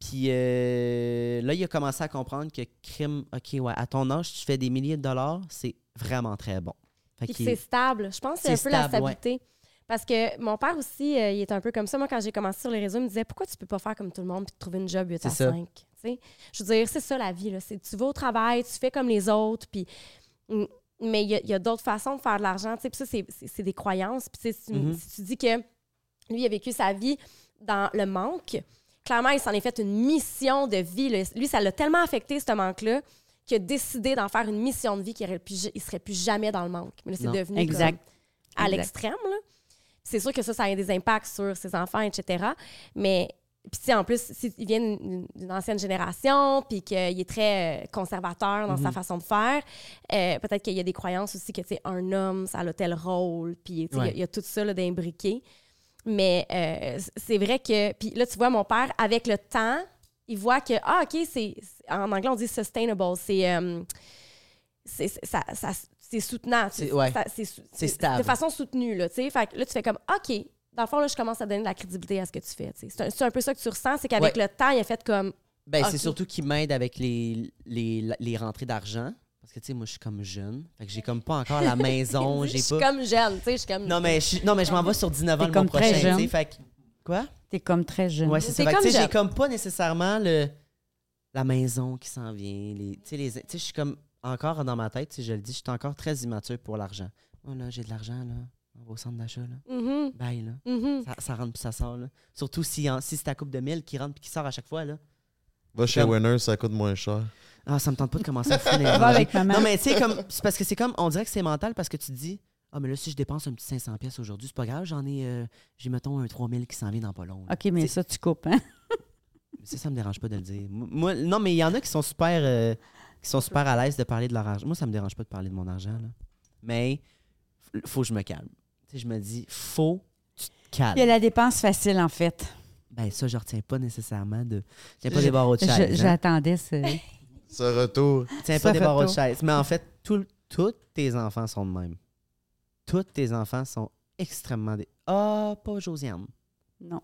Puis euh, là, il a commencé à comprendre que crime, OK, ouais, à ton âge, tu fais des milliers de dollars, c'est vraiment très bon. Puis c'est stable. Je pense que c'est un peu la ouais. stabilité. Parce que mon père aussi, euh, il est un peu comme ça. Moi, quand j'ai commencé sur les réseaux, il me disait Pourquoi tu peux pas faire comme tout le monde puis te trouver une job 8 à C'est ça. 5 Tu sais? Je veux dire, c'est ça la vie. Là. Tu vas au travail, tu fais comme les autres. Puis, mais il y a, d'autres façons de faire de l'argent. tu sais. Puis ça, c'est- des croyances. Puis si, Mhm. si tu dis que lui, il a vécu sa vie dans le manque, clairement, il s'en est fait une mission de vie. là. Lui, ça l'a tellement affecté, ce manque-là, qu'il a décidé d'en faire une mission de vie qu'il ne serait plus jamais dans le manque. Mais là, c'est devenu Exact. comme à l'extrême. C'est sûr que ça, ça a des impacts sur ses enfants, etc. Mais, puis en plus, s'il vient d'une ancienne génération, puis qu'il est très euh, conservateur dans sa Mhm. façon de faire, euh, peut-être qu'il y a des croyances aussi que, tu un homme, ça a tel rôle, puis il y Ouais. y, a tout ça d'imbriqué. Mais euh, c'est vrai que, puis là, tu vois, mon père, avec le temps, il voit que, ah, OK, c'est, en anglais, on dit sustainable, c'est, euh, c'est, ça, ça- soutenant. C'est- ouais. stable. De façon soutenue, là, tu sais. Fait que là, tu fais comme, OK, dans le fond, là, je commence à donner de la crédibilité à ce que tu fais. C'est un, un peu ça que tu ressens, c'est qu'avec le temps, il a fait comme, Ben, c'est surtout qu'il m'aide avec les, les, les rentrées d'argent. Parce que, tu sais, moi, je suis comme jeune. Fait que j'ai comme pas encore la maison. je j'ai suis pas... comme jeune, tu sais, je suis comme... Non, mais je, suis- non, mais je m'en vais sur 19 ans T'es le mois comme très prochain. tu sais, jeune. Fait que... Quoi? T'es comme très jeune. Ouais, c'est ça. C'est Fait que, comme tu sais, j'ai jeune. comme pas nécessairement le, la maison qui s'en vient. Les, tu sais, les- tu sais, je suis comme encore dans ma tête, si je le dis, je suis encore très immature pour l'argent. Oh là, j'ai de l'argent, là. On va au centre d'achat, là. Mhm, Bye, là. mhm. Ça, ça rentre puis ça sort, là. Surtout si, en- si c'est ta coupe de mille qui rentre puis qui sort à chaque fois, là. Va chez Comme- Winner, ça coûte moins cher. Ah, ça me tente pas de commencer à fouiner. Va avec maman. Non, mais tu sais, comme, c'est parce que c'est comme, on dirait que c'est mental parce que tu te dis, ah, mais là, si je dépense un petit 500 pièces aujourd'hui, c'est pas grave, j'en ai, euh, j'ai, mettons, un 3000 qui s'en vient dans pas long. là. OK, mais T'sais, ça, tu coupes, hein? Ça, ça me dérange pas de le dire. Moi, non, mais il y en a qui sont super, euh, qui sont super à l'aise de parler de leur argent. Moi, ça me dérange pas de parler de mon argent, là. Mais, f- faut que je me calme. Tu sais, je me dis, faut que tu te Il y a calmes. la dépense facile, en fait. Ben, ça, je retiens pas nécessairement de. Je pas Je- des barreaux de Je- chaise. hein. J'attendais ce... Ce retour. Tiens Ça pas des barreaux de chaise. Mais en fait, tout- tous tes enfants sont de même. Tous tes enfants sont extrêmement. Dé... Ah, pas Josiane. Non.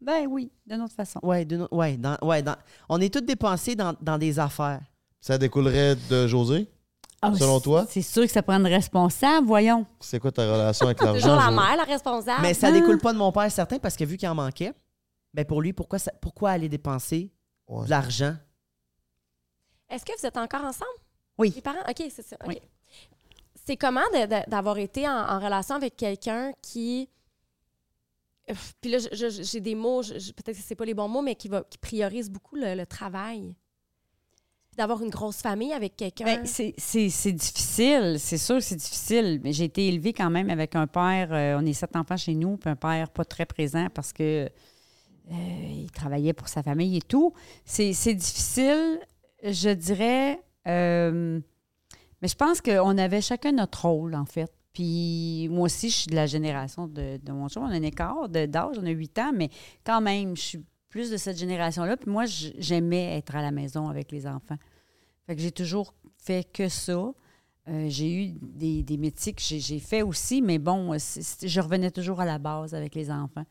Ben oui, d'une autre façon. Ouais, d'une autre- ouais, dans- ouais, dans- on est tous dépensés dans, dans des affaires. Ça découlerait de José? Ah, Selon toi? C'est sûr que ça prend une responsable, voyons. C'est quoi ta relation avec l'argent? Toujours la mère, la responsable. Mais ça Ah. découle pas de mon père, certain, parce que vu qu'il en manquait, ben pour lui, pourquoi, ça- pourquoi aller dépenser Ouais. de l'argent? Est-ce que vous êtes encore ensemble? Oui. Les parents? OK, c'est ça. Oui. C'est comment d'avoir été en, en relation avec quelqu'un qui puis là, j'ai des mots, peut-être que c'est pas les bons mots, mais qui, va, qui priorise beaucoup le, le travail. D'avoir une grosse famille avec quelqu'un. Ben, c'est- difficile, c'est sûr que c'est difficile, mais j'ai été élevée quand même avec un père, euh, on est sept enfants chez nous, puis un père pas très présent parce que euh, il travaillait pour sa famille et tout. C'est c'est difficile, je dirais, euh, mais je pense qu'on avait chacun notre rôle, en fait. Puis moi aussi, je suis de la génération de, de mon chum. On a un écart d'âge, on a 8 ans, mais quand même, je suis plus de cette génération-là. Puis moi, j'aimais être à la maison avec les enfants. Fait que j'ai toujours fait que ça. Euh, j'ai eu des, métiers que j'ai fait aussi, mais bon, je revenais toujours à la base avec les enfants.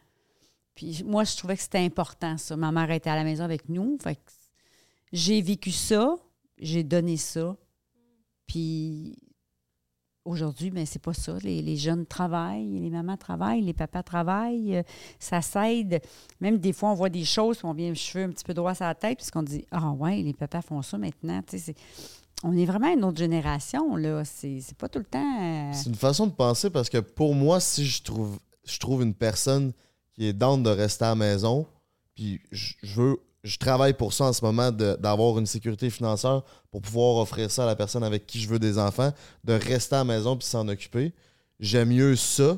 Puis moi, je trouvais que c'était important, ça. Ma mère était à la maison avec nous. Fait que j'ai vécu ça, j'ai donné ça. Puis aujourd'hui, mais c'est pas ça. Les, les jeunes travaillent, les mamans travaillent, les papas travaillent. euh, Ça s'aide. Même des fois, on voit des choses, on vient cheveux un petit peu droit sur la tête, puis qu'on dit Ah ouais, les papas font ça maintenant. Tu sais, on est vraiment une autre génération, là. C'est pas tout le temps. euh, C'est une façon de penser parce que pour moi, si je trouve, je trouve une personne qui est down de rester à la maison, puis je veux, je travaille pour ça en ce moment, d'avoir une sécurité financière pour pouvoir offrir ça à la personne avec qui je veux des enfants, de rester à la maison puis s'en occuper. J'aime mieux ça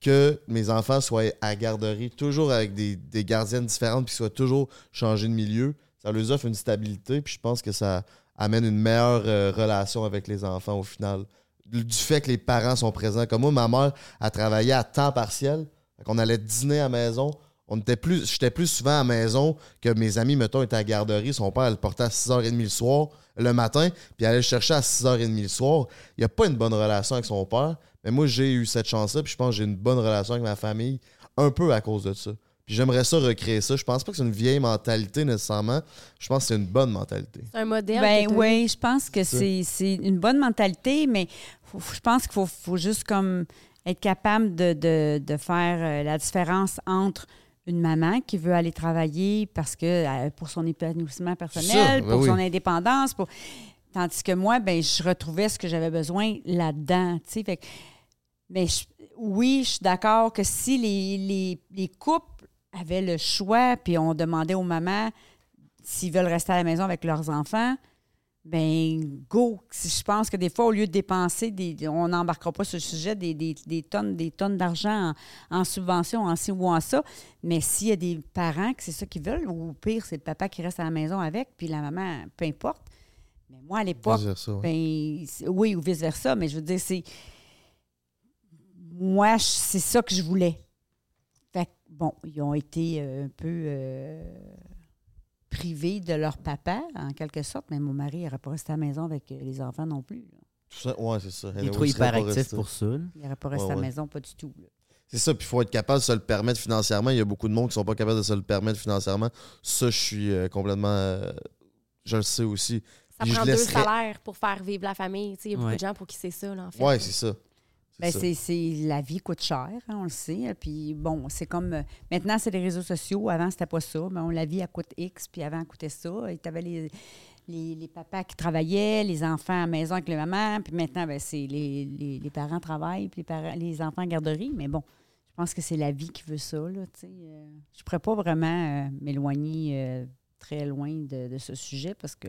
que mes enfants soient à garderie, toujours avec des, des gardiennes différentes, puis soient toujours changés de milieu. Ça leur offre une stabilité, puis je pense que ça amène une meilleure euh, relation avec les enfants au final du fait que les parents sont présents. Comme moi, ma mère a travaillé à temps partiel. On allait dîner à la maison. On était plus, j'étais plus souvent à la maison que mes amis, mettons, étaient à la garderie. Son père, elle le portait à 6h30 le soir, le matin, puis elle allait le chercher à 6h30 le soir. Il n'y a pas une bonne relation avec son père. Mais moi, j'ai eu cette chance-là, puis je pense que j'ai une bonne relation avec ma famille, un peu à cause de ça. Puis j'aimerais ça recréer ça. Je pense pas que c'est une vieille mentalité nécessairement. Je pense que c'est une bonne mentalité. C'est un modèle. Ben oui, je pense que c'est c'est une bonne mentalité, mais faut- je pense qu'il faut, faut juste comme être capable de, de- de faire euh, la différence entre une maman qui veut aller travailler parce que euh, pour son épanouissement personnel, ça, ben pour oui. son indépendance, pour tandis que moi, ben je retrouvais ce que j'avais besoin là-dedans, tu sais. Mais je- oui, je suis d'accord que si les, les, les couples avaient le choix, puis on demandait aux mamans s'ils veulent rester à la maison avec leurs enfants, ben go. Si Je pense que des fois, au lieu de dépenser, des, on n'embarquera pas sur le sujet des, des- des tonnes, des tonnes d'argent en, en subvention, en ci ou en ça. Mais s'il y a des parents que c'est ça qu'ils veulent, ou pire, c'est le papa qui reste à la maison avec, puis la maman, peu importe. Mais moi, à l'époque, ouais. ben, oui, ou vice-versa, mais je veux dire, c'est. Moi, c'est ça que je voulais. Fait que, bon, ils ont été euh, un peu euh, privés de leur papa, en quelque sorte, mais mon mari n'aurait pas resté à la maison avec euh, les enfants non plus. là. Tout ça, ouais, c'est ça. Il est trop hyperactif pour ça. Il n'aurait pas resté Ouais, à la ouais. maison, pas du tout. là. C'est ça, puis il faut être capable de se le permettre financièrement. Il y a beaucoup de monde qui sont pas capables de se le permettre financièrement. Ça, je suis euh, complètement. euh, je le sais aussi. Ça Puis je prend deux salaires pour faire vivre la famille. Tu sais, Il y a beaucoup Ouais. de gens pour qui c'est ça, là, en fait. Ouais, c'est ça. Ben, ça. c'est, c'est- la vie coûte cher, hein, on le sait. Puis bon, c'est comme euh, maintenant, c'est les réseaux sociaux. Avant, c'était pas ça. Mais on, la vie, elle coûte X, puis avant, elle coûtait ça. Et tu avais les, les, les papas qui travaillaient, les enfants à la maison avec les mamans. Puis maintenant, ben, c'est les, les, les parents travaillent, puis les, parents, les enfants en garderie. Mais bon, je pense que c'est la vie qui veut ça. Là, tu sais. Euh, je ne pourrais pas vraiment euh, m'éloigner euh, très loin de, de ce sujet parce que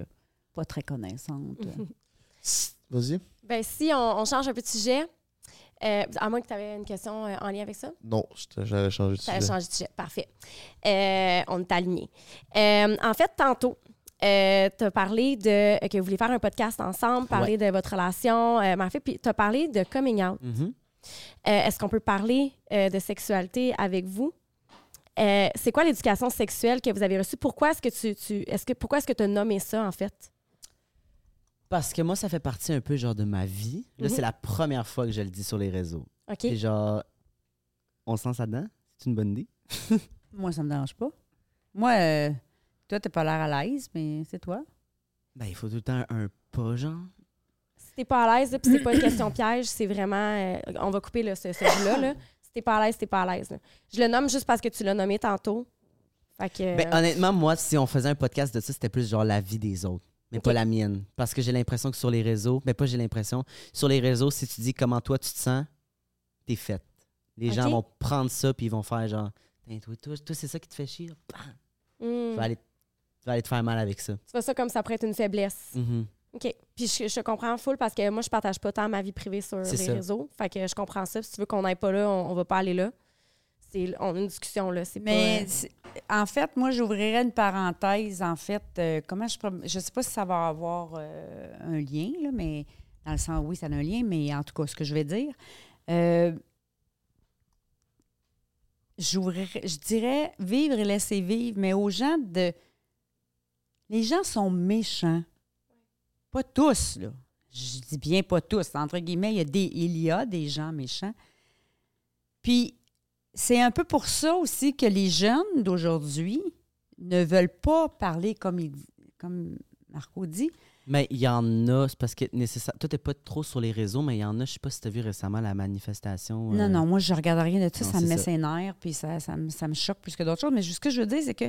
pas très connaissante. Vas-y. Ben, si on, on change un peu de sujet, euh, à moins que tu avais une question euh, en lien avec ça? Non, j'allais changer de sujet. changé de sujet. Parfait. Euh, on est alignés. Euh, en fait, tantôt, tu as parlé de que vous voulez faire un podcast ensemble, parler de votre relation. en fait, puis tu as parlé de coming out. Mhm. Euh, Est-ce qu'on peut parler de sexualité avec vous? C'est quoi l'éducation sexuelle que vous avez reçue? Pourquoi est-ce que tu, tu est-ce que pourquoi est-ce que tu as nommé ça en fait? Parce que moi, ça fait partie un peu genre de ma vie. Là, Mhm. c'est la première fois que je le dis sur les réseaux. OK. Et genre, on se lance là-dedans? C'est une bonne idée? Moi, ça me dérange pas. Moi, euh, toi, t'as pas l'air à l'aise, mais c'est toi. Ben, il faut tout le temps un, un pas, genre. Si t'es pas à l'aise, puis c'est pas une question piège, c'est vraiment. euh, on va couper là, ce, ce bout-là. Là. Si t'es pas à l'aise, t'es pas à l'aise. Je le nomme juste parce que tu l'as nommé tantôt. Fait que. Ben, honnêtement, moi, si on faisait un podcast de ça, c'était plus genre la vie des autres, mais pas la mienne. Parce que j'ai l'impression que sur les réseaux, mais pas j'ai l'impression, sur les réseaux, si tu dis comment toi tu te sens, t'es faite. Les gens vont prendre ça puis ils vont faire genre, toi, toi, toi, c'est ça qui te fait chier. Bam! Hmm. Tu, vas aller, tu vas aller te faire mal avec ça. Tu vois ça comme ça pourrait être une faiblesse. Mhm. OK. Puis je, je comprends full parce que moi, je partage pas tant ma vie privée sur les ça. réseaux. Fait que je comprends ça. Si tu veux qu'on n'aille pas là, on, on va pas aller là. C'est on a une discussion là. C'est Mais pas... c'est- en fait, moi, j'ouvrirais une parenthèse. En fait, euh, comment je Je sais pas si ça va avoir euh, un lien, là, mais dans le sens, oui, ça a un lien, mais en tout cas, ce que je vais dire, euh, je dirais vivre et laisser vivre, mais aux gens de. Les gens sont méchants. Pas tous, là. Je dis bien pas tous. Entre guillemets, il y a des, il y a des gens méchants. Puis, c'est un peu pour ça aussi que les jeunes d'aujourd'hui ne veulent pas parler comme, il dit- comme Marco dit. Mais il y en a, c'est parce que nécessaire. Toi, t'es pas trop sur les réseaux, mais il y en a, je sais pas si t'as vu récemment la manifestation. Non, euh, non, moi, je regarde rien de ça. non, ça me met ça. ses nerfs, puis ça, ça, me, ça me choque plus que d'autres choses. Mais ce que je veux dire, c'est que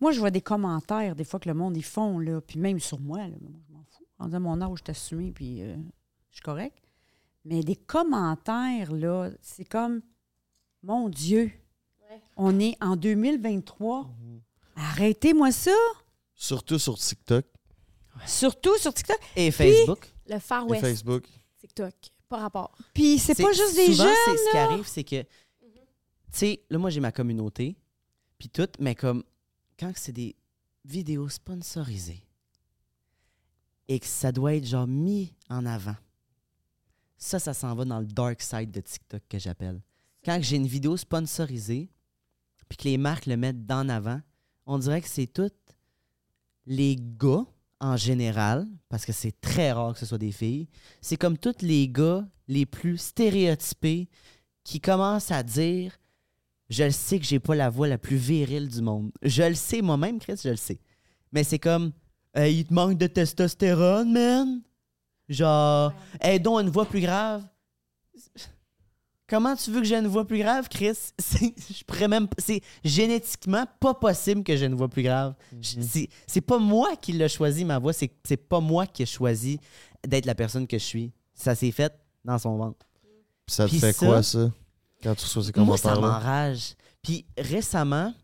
moi, je vois des commentaires, des fois, que le monde, ils font, là, puis même sur moi, là, moi, je m'en fous. En disant mon âge, je t'assume, puis euh, je suis correct. Mais des commentaires, là, c'est comme, mon Dieu, Ouais. on est en 2023. Arrêtez-moi ça. Surtout sur TikTok Surtout sur TikTok. Et Facebook. Le Far et West, Facebook. TikTok, pas rapport. Puis c'est pas juste des souvent, jeunes. ce qui arrive, c'est que, tu sais, là, moi, j'ai ma communauté, puis tout, mais comme, quand c'est des vidéos sponsorisées et que ça doit être, genre, mis en avant, ça, ça s'en va dans le dark side de TikTok que j'appelle. Quand j'ai une vidéo sponsorisée, puis que les marques le mettent d'en avant, on dirait que c'est toutes les gars en général, parce que c'est très rare que ce soit des filles, c'est comme tous les gars les plus stéréotypés qui commencent à dire Je le sais que j'ai pas la voix la plus virile du monde. Je le sais moi-même, Chris, je le sais. Mais c'est comme Hey, il te manque de testostérone, man? Genre, hey, donc une voix plus grave. Comment tu veux que j'ai une voix plus grave, Chris? C'est, je pourrais même, c'est génétiquement pas possible que j'ai une voix plus grave. Je- C'est, c'est pas moi qui l'ai choisi, ma voix. C'est, c'est pas moi qui ai choisi d'être la personne que je suis. Ça s'est fait dans son ventre. Puis ça te Puis fait ça- quoi, ça? Quand tu reçois ces Moi, ça commentaires-là? m'enrage. Puis récemment,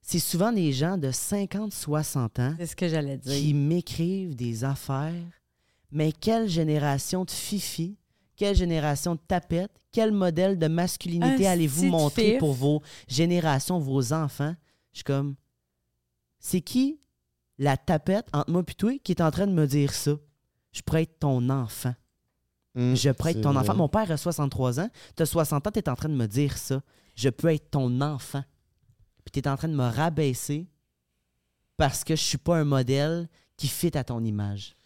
c'est souvent des gens de 50, 60 ans C'est ce que j'allais qui dire. m'écrivent des affaires. Mais quelle génération de fifi, quelle génération de tapettes, quel modèle de masculinité allez-vous montrer fif. pour vos générations, vos enfants? Je suis comme, c'est qui la tapette entre moi et toi qui est en train de me dire ça? Je pourrais être ton enfant. Hum, Je peux être ton vrai. enfant. Mon père a 63 ans. Tu as 60 ans, tu es en train de me dire ça. Je peux être ton enfant. Puis tu es en train de me rabaisser parce que je suis pas un modèle qui fit à ton image.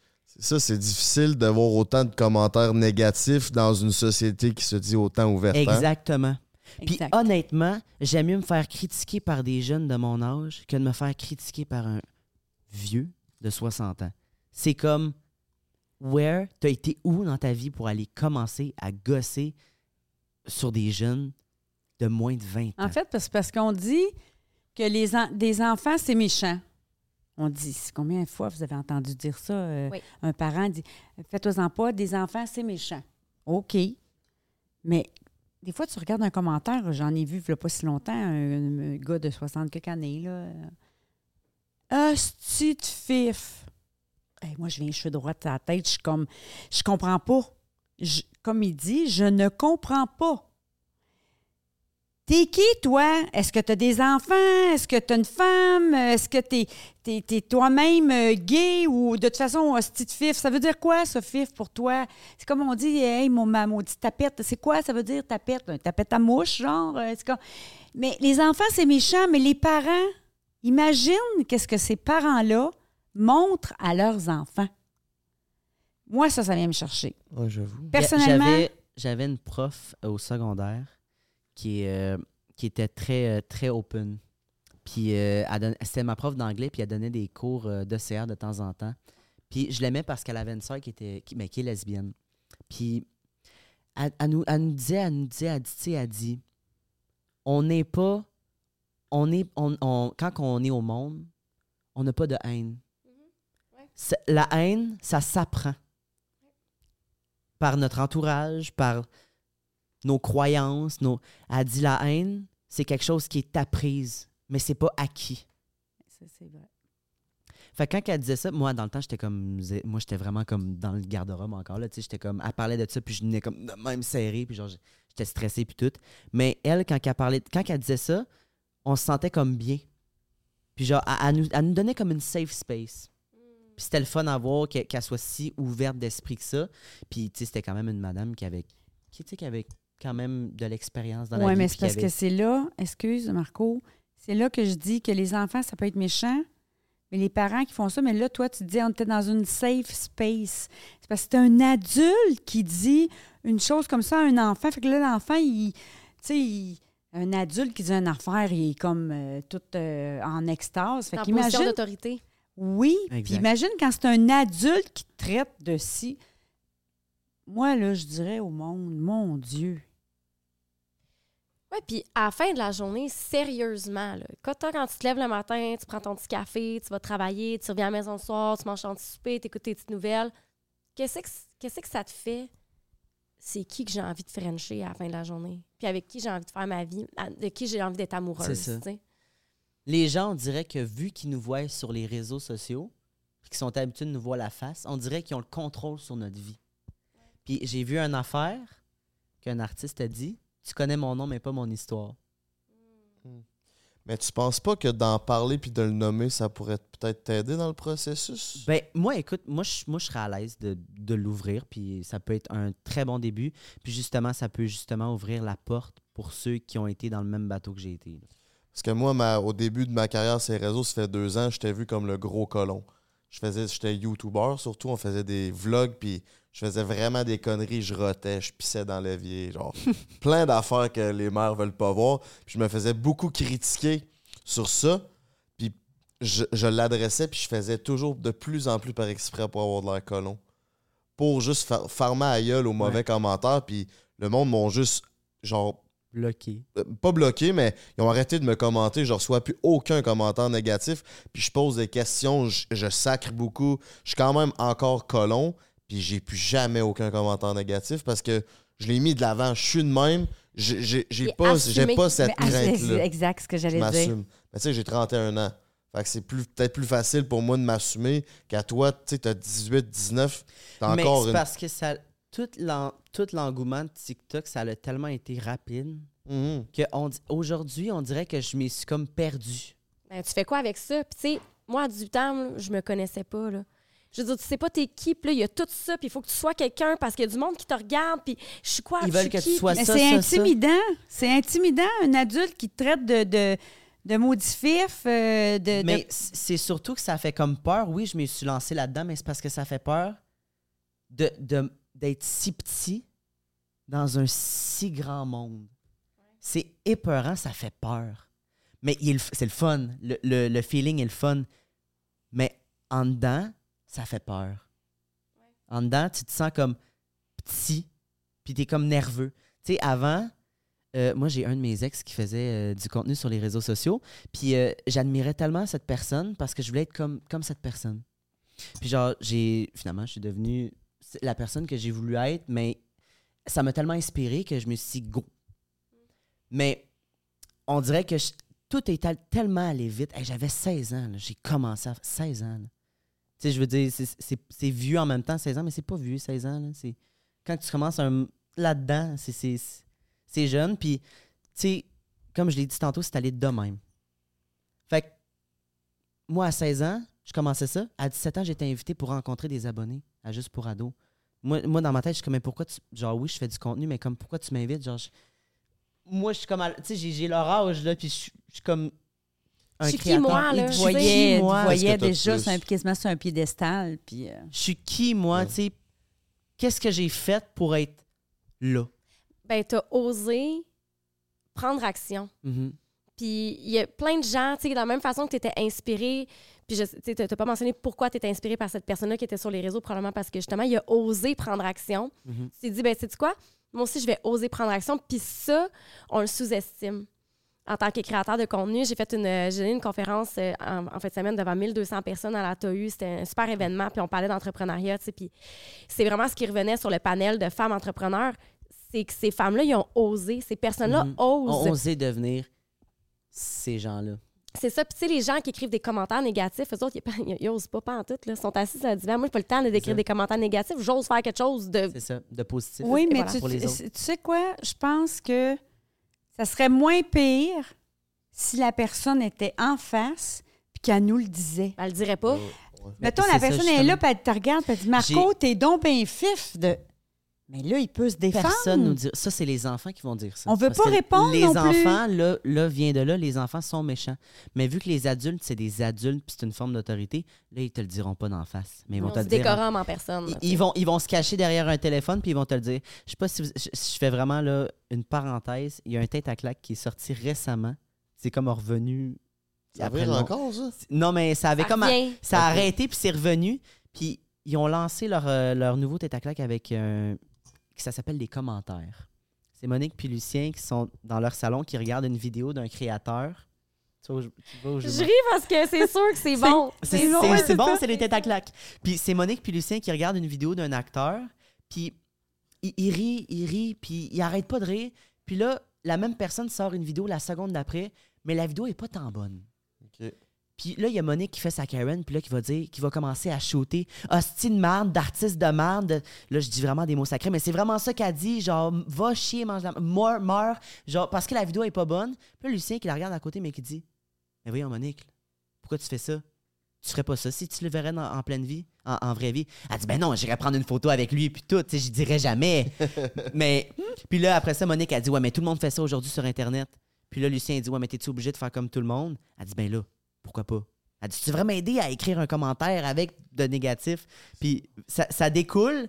Ça, c'est difficile d'avoir autant de commentaires négatifs dans une société qui se dit autant ouverte. hein? Exactement. Puis Exact. honnêtement, j'aime mieux me faire critiquer par des jeunes de mon âge que de me faire critiquer par un vieux de 60 ans. C'est comme, where, t'as été où dans ta vie pour aller commencer à gosser sur des jeunes de moins de 20 ans? En fait, parce, parce qu'on dit que les en- des enfants, c'est méchant. On dit, combien de fois vous avez entendu dire ça? euh, Oui. Un parent dit, faites-en pas, des enfants, c'est méchant. OK. Mais des fois, tu regardes un commentaire, j'en ai vu il y a pas si longtemps, un, un gars de 60 quelques années, là. Hostie de fif. Hey, moi, je viens, je suis droite à la tête, je suis comme, je comprends pas. Je- comme il dit, je ne comprends pas. T'es qui, toi? Est-ce que tu as des enfants? Est-ce que tu as une femme? Est-ce que tu es, toi-même euh, gay ou de toute façon, hostie de fif? Ça veut dire quoi, ça, fif, pour toi? C'est comme on dit, hey, mon, ma maudite tapette. C'est quoi, ça veut dire tapette? Un tapette à mouche, genre? Euh, Mais les enfants, c'est méchant, mais les parents, imagine qu'est-ce que ces parents-là montrent à leurs enfants. Moi, ça, ça vient me chercher. Ouais, j'avoue. Personnellement, J'avais, j'avais une prof euh, au secondaire qui, euh, qui était très, euh, très open. Puis euh, c'était ma prof d'anglais, puis elle donnait des cours d'OCR de temps en temps. Puis je l'aimais parce qu'elle avait une soeur qui, était, qui, mais qui est lesbienne. Puis elle, elle nous, elle nous disait, elle nous disait, elle dit, elle dit, on n'est pas, on est, on, on- quand on est au monde, on n'a pas de haine. C'est- La haine, ça s'apprend par notre entourage, par nos croyances, nos. Elle dit la haine, c'est quelque chose qui est apprise, mais c'est pas acquis. Ça, c'est vrai. Fait que quand elle disait ça, moi, dans le temps, j'étais comme. Moi, j'étais vraiment comme dans le garde-robe encore, là. Tu sais, j'étais comme. Elle parlait de ça, puis je venais comme de même serré, puis genre, j'étais stressé, puis tout. Mais elle, quand elle parlait. Quand elle disait ça, on se sentait comme bien. Puis genre, elle, elle nous, elle nous donnait comme une safe space. Puis c'était le fun à voir que- qu'elle soit si ouverte d'esprit que ça. Puis, tu sais, c'était quand même une madame qui avait. Qui, tu sais, qui avait quand même de l'expérience dans la Oui, vie. mais puis c'est parce avait- que c'est là, excuse Marco, c'est là que je dis que les enfants, ça peut être méchant, mais les parents qui font ça, mais là, toi, tu dis, on était dans une safe space. C'est parce que c'est un adulte qui dit une chose comme ça à un enfant. Fait que là, l'enfant, il. Tu sais, il- un adulte qui dit une affaire, il est comme euh, tout euh, en extase. Fait en position d'autorité. Oui, puis imagine quand c'est un adulte qui te traite de si. Moi, là, je dirais au monde, mon Dieu. Oui, puis à la fin de la journée, sérieusement, là, quand, toi, quand tu te lèves le matin, tu prends ton petit café, tu vas travailler, tu reviens à la maison le soir, tu manges ton petit souper, tu écoutes tes petites nouvelles, qu'est-ce que, qu'est-ce que ça te fait? C'est qui que j'ai envie de frencher à la fin de la journée? Puis avec qui j'ai envie de faire ma vie? De qui j'ai envie d'être amoureuse? C'est ça. Les gens, on dirait que vu qu'ils nous voient sur les réseaux sociaux, puis qu'ils sont habitués de nous voir la face, on dirait qu'ils ont le contrôle sur notre vie. Puis j'ai vu une affaire qu'un artiste a dit Tu connais mon nom, mais pas mon histoire. Mais tu penses pas que d'en parler puis de le nommer, ça pourrait peut-être t'aider dans le processus? Ben, moi, écoute, moi, je, moi, je serais à l'aise de, de l'ouvrir, puis ça peut être un très bon début. Puis justement, ça peut justement ouvrir la porte pour ceux qui ont été dans le même bateau que j'ai été. là. Parce que moi, ma- au début de ma carrière sur les réseaux, ça fait deux ans, j'étais vu comme le gros colon. Je faisais, j'étais YouTuber surtout, on faisait des vlogs, puis je faisais vraiment des conneries, je rotais, je pissais dans l'évier, genre plein d'affaires que les mères veulent pas voir. Puis je me faisais beaucoup critiquer sur ça, puis je, je l'adressais, puis je faisais toujours de plus en plus par exprès pour avoir de l'air colon. Pour juste fa- farmer à gueule aux mauvais Ouais. commentaires, puis le monde m'ont juste, genre, Bloqué. euh, pas bloqué, mais ils ont arrêté de me commenter. Je reçois plus aucun commentaire négatif. Puis je pose des questions, je, je sacre beaucoup. Je suis quand même encore colon. Puis j'ai plus jamais aucun commentaire négatif parce que je l'ai mis de l'avant. Je suis de même. J'ai pas, assumé. pas cette ah, c'est crainte-là. exact ce que j'allais dire. m'assume. Mais tu sais, j'ai 31 ans. Fait que c'est plus- peut-être plus facile pour moi de m'assumer qu'à toi, tu sais, t'as 18, 19. T'as Mais encore c'est une. parce que ça, tout l'en- tout l'engouement de TikTok, ça a tellement été rapide Mhm. que on dit- aujourd'hui, on dirait que je m'y suis comme perdu. Ben, tu fais quoi avec ça? Puis, tu sais, moi, à 18 ans, je me connaissais pas, là. Je veux dire, tu sais pas t'es qui, puis là, il y a tout ça, puis il faut que tu sois quelqu'un parce qu'il y a du monde qui te regarde, puis je suis quoi? Ils je veulent suis que tu qui? sois Mais ça, c'est ça, ça. intimidant. C'est intimidant, un adulte qui te traite de, de, de maudifif, euh, de, Mais c'est surtout que ça fait comme peur. Oui, je me suis lancé là-dedans, mais c'est parce que ça fait peur de, de- d'être si petit dans un si grand monde. C'est épeurant, ça fait peur. Mais c'est le fun. Le, le- le feeling est le fun. Mais en dedans, ça fait peur. En dedans, tu te sens comme petit, puis tu es comme nerveux. Tu sais, avant, euh, moi, j'ai un de mes ex qui faisait euh, du contenu sur les réseaux sociaux. Puis euh, j'admirais tellement cette personne parce que je voulais être comme, cette personne. Puis genre, j'ai finalement, je suis devenu la personne que j'ai voulu être, mais ça m'a tellement inspiré que je me suis dit go. Mais on dirait que tout est tellement allé vite. J'avais 16 ans, j'ai commencé à 16 ans. Sais, je veux dire, c'est- vieux en même temps, 16 ans, mais c'est pas vieux, 16 ans. Quand tu commences là-dedans, c'est- jeune. Puis, tu sais, comme je l'ai dit tantôt, c'est allé de même. Fait que, moi, à 16 ans, je commençais ça. À 17 ans, j'étais invité pour rencontrer des abonnés à Juste pour ados. Moi, moi, dans ma tête, je suis comme, mais pourquoi tu. Genre, oui, je fais du contenu, mais comme, pourquoi tu m'invites? Genre, moi, je suis comme. à- Tu sais, j'ai- leur âge, là, puis je suis comme. Un Je suis qui, moi, là? il te je voyait, sais, il te moi. voyait déjà plus? sur un- quasiment sur un piédestal. Puis, euh, Je suis qui, moi? Ouais. Tu sais, qu'est-ce que j'ai fait pour être là? Ben, t'as osé prendre action. Mhm. Puis il y a plein de gens, tu sais, de la même façon que tu étais inspiré, puis je- tu sais, t'as t'as pas mentionné pourquoi tu étais inspiré par cette personne-là qui était sur les réseaux, probablement parce que justement, il a osé prendre action. Mhm. Tu t'es dit, ben, sais-tu quoi? Moi aussi, je vais oser prendre action. Puis ça, on le sous-estime. En tant que créateur de contenu, j'ai fait une, j'ai donné une conférence euh, en, en fin de semaine devant 1200 personnes à la TAU. C'était un super événement, puis on parlait d'entrepreneuriat, tu sais, puis c'est vraiment ce qui revenait sur le panel de femmes entrepreneurs. c'est que ces femmes-là, ils ont osé. Ces personnes-là Mhm. osent. ont osé devenir ces gens-là. C'est ça. Puis, tu sais, les gens qui écrivent des commentaires négatifs, eux autres, ils, ils osent pas, pas en tout. Là. Ils sont assis à divan. Moi, j'ai pas le temps de d'écrire des commentaires négatifs. J'ose faire quelque chose de. C'est ça, de positif. Oui, mais voilà. tu, Pour les tu- autres. tu sais quoi? Je pense que ça serait moins pire si la personne était en face puis qu'elle nous le disait. Elle le dirait pas. Mettons, la ça, personne est là, puis elle te regarde, puis elle dit Marco, t'es donc bien fif de. Mais là, il peut se défendre. Personne nous dit. Ça, c'est les enfants qui vont dire ça. On veut Parce pas répondre Les non plus. enfants, là, là, vient de là, les enfants sont méchants. Mais vu que les adultes, c'est des adultes, puis c'est une forme d'autorité, là, ils te le diront pas d'en face. Mais ils vont On te se le dire. en- décorum en personne. Ils, vont, ils vont se cacher derrière un téléphone, puis ils vont te le dire. Je sais pas si, vous- je, je fais vraiment là, une parenthèse. Il y a un tête à claque qui est sorti récemment. C'est comme revenu. Ça après encore, ça? Non, mais ça avait Ça comme. revient. Ça a arrêté, puis c'est revenu. Puis ils ont lancé leur, euh, leur nouveau tête à claque avec un. Ça s'appelle les commentaires. C'est Monique puis Lucien qui sont dans leur salon, qui regardent une vidéo d'un créateur. Tu vois tu vois je ris parce que c'est sûr que c'est bon. C'est C'est c'est- bon. c'est bon, c'est les têtes à claque. Puis c'est Monique puis Lucien qui regardent une vidéo d'un acteur, puis il, il rit, il rit, puis il arrête pas de rire. Puis là, la même personne sort une vidéo la seconde d'après, mais la vidéo est pas tant bonne. Puis là, il y a Monique qui fait sa Karen, puis là, qui va dire, qui va commencer à shooter hostie de merde, d'artiste de merde. Là, je dis vraiment des mots sacrés, mais c'est vraiment ça qu'elle dit, genre, va chier, mange la meurs, meurs, genre, parce que la vidéo est pas bonne. Puis là, Lucien qui la regarde à côté, mais qui dit, mais voyons, Monique, pourquoi tu fais ça? Tu ferais pas ça si tu le verrais dans- en pleine vie, en, en vraie vie? Elle dit, ben non, j'irais prendre une photo avec lui, puis tout, tu sais, je dirais jamais. mais, puis là, après ça, Monique a dit, ouais, mais tout le monde fait ça aujourd'hui sur Internet. Puis là, Lucien a dit, ouais, mais t'es-tu obligé de faire comme tout le monde? Elle dit, ben là, pourquoi pas? Elle dit, tu veux m'aider à écrire un commentaire avec de négatif? Puis ça, ça découle.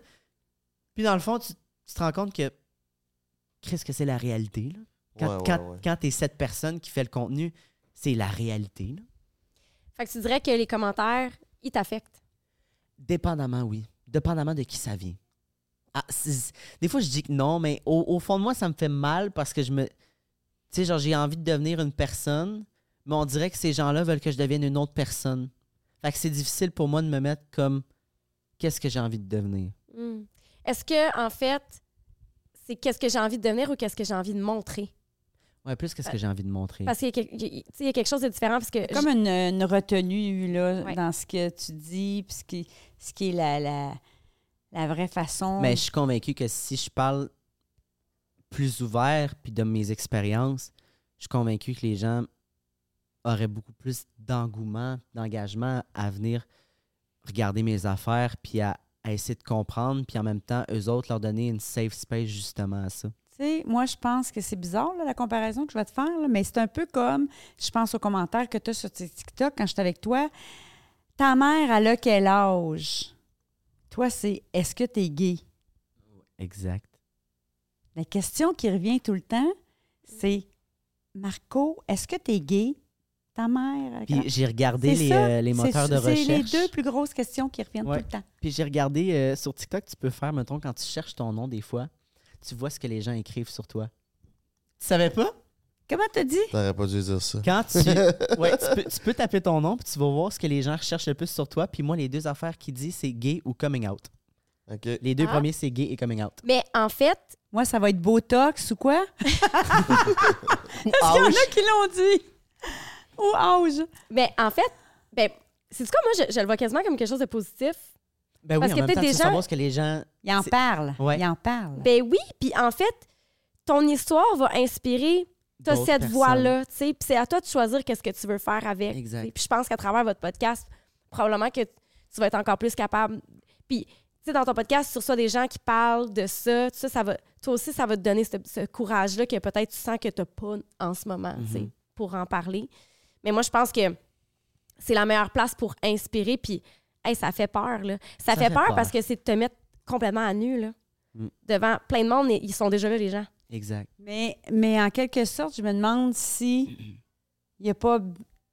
Puis dans le fond, tu, tu te rends compte que, qu'est-ce que c'est la réalité? Là? Quand, Ouais, ouais, quand, ouais. quand t'es cette personne qui fait le contenu, c'est la réalité. là. Fait que tu dirais que les commentaires, ils t'affectent? Dépendamment, oui. Dépendamment de qui ça vient. Ah, des fois, je dis que non, mais au, au fond de moi, ça me fait mal parce que je me. Tu sais, genre, j'ai envie de devenir une personne, mais on dirait que ces gens-là veulent que je devienne une autre personne. Fait que c'est difficile pour moi de me mettre comme. Qu'est-ce que j'ai envie de devenir? Hmm. Est-ce que, en fait, c'est qu'est-ce que j'ai envie de devenir ou qu'est-ce que j'ai envie de montrer? Ouais, plus qu'est-ce que j'ai envie de montrer. Parce qu'il y, a quelque- il y a- tu sais, il y a quelque chose de différent. Parce que Comme une, une retenue là, Ouais. dans ce que tu dis, puis ce qui, ce qui est la, la, la vraie façon. Mais je suis convaincu que si je parle plus ouvert puis de mes expériences, je suis convaincu que les gens auraient beaucoup plus d'engouement, d'engagement à venir regarder mes affaires puis à, à essayer de comprendre puis en même temps, eux autres, leur donner une safe space justement à ça. Tu sais, moi, je pense que c'est bizarre, là, la comparaison que je vais te faire, là, mais c'est un peu comme, je pense aux commentaires que tu as sur TikTok quand je suis avec toi. Ta mère, elle a quel âge? Toi, c'est est-ce que tu es gay? Exact. La question qui revient tout le temps, c'est Marco, est-ce que tu es gay? Ta mère. Puis j'ai regardé C'est les, euh, les moteurs de C'est les recherche. deux plus grosses questions qui reviennent Ouais. tout le temps. Puis j'ai regardé euh, sur TikTok, tu peux faire, mettons, quand tu cherches ton nom des fois, tu vois ce que les gens écrivent sur toi. Tu savais pas? Comment t'as dit? T'aurais pas dû dire ça. Quand tu. ouais, tu peux, tu peux taper ton nom, puis tu vas voir ce que les gens recherchent le plus sur toi. Puis moi, les deux affaires qui disent, c'est gay ou coming out. OK. Les deux Ah. premiers, c'est gay et coming out. Mais en fait, Moi, ça va être Botox ou quoi? Est-ce qu'il y en a qui l'ont dit? Ou âge? ben, en fait, ben, c'est quoi, moi, je, je le vois quasiment comme quelque chose de positif? Ben Parce oui, que en même peut-être temps, des gens- savoir ce que les gens. Il en C'est- parle. Ouais. Il en parle. Ben oui, puis en fait, ton histoire va inspirer t'as cette voix-là, tu sais, puis c'est à toi de choisir qu'est-ce que tu veux faire avec. Exact. Puis je pense qu'à travers votre podcast, probablement que tu vas être encore plus capable. Puis, tu sais, dans ton podcast, tu reçois des gens qui parlent de ça, tout ça, ça va, toi aussi, ça va te donner ce, ce courage-là que peut-être tu sens que tu n'as pas en ce moment, tu sais, Mhm. pour en parler. Mais moi, je pense que c'est la meilleure place pour inspirer, puis, hey, ça fait peur, là. Ça, Ça fait, fait peur, peur. parce que c'est de te mettre complètement à nu, là. Mm. Devant plein de monde, ils sont déjà là, les gens. Exact. Mais, mais en quelque sorte, je me demande si il n'y a pas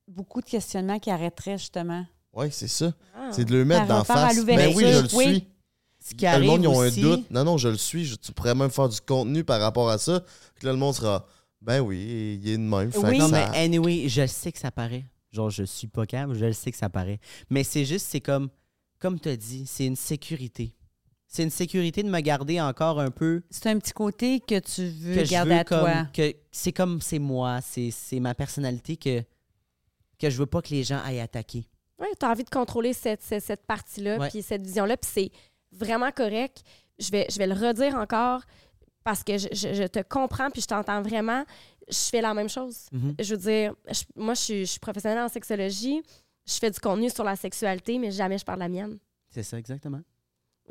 beaucoup de questionnements qui arrêteraient justement. Oui, c'est ça. Ah. C'est de le mettre d'en face. Mais oui, je le oui. suis. Ce qui le monde, ils ont aussi, un doute. Non, non, je le suis. Je- tu pourrais même faire du contenu par rapport à ça. Que là, le monde sera, ben oui, il est de même. Oui. Non, ça- mais anyway, je sais que ça paraît. Genre, je suis pas calme, je le sais que ça paraît. Mais c'est juste, c'est comme, comme tu as dit, c'est une sécurité. C'est une sécurité de me garder encore un peu. C'est un petit côté que tu veux que je garder veux à comme- toi. que c'est comme c'est moi, c'est c'est ma personnalité que que je veux pas que les gens aillent attaquer. Oui, tu as envie de contrôler cette, cette, cette partie-là, Ouais. puis cette vision-là, puis c'est vraiment correct. Je vais, je vais le redire encore parce que je, je- je te comprends, puis je t'entends vraiment. Je fais la même chose. Mhm. Je veux dire, je- moi, je suis, je suis professionnelle en sexologie. Je fais du contenu sur la sexualité, mais jamais je parle de la mienne. C'est ça exactement.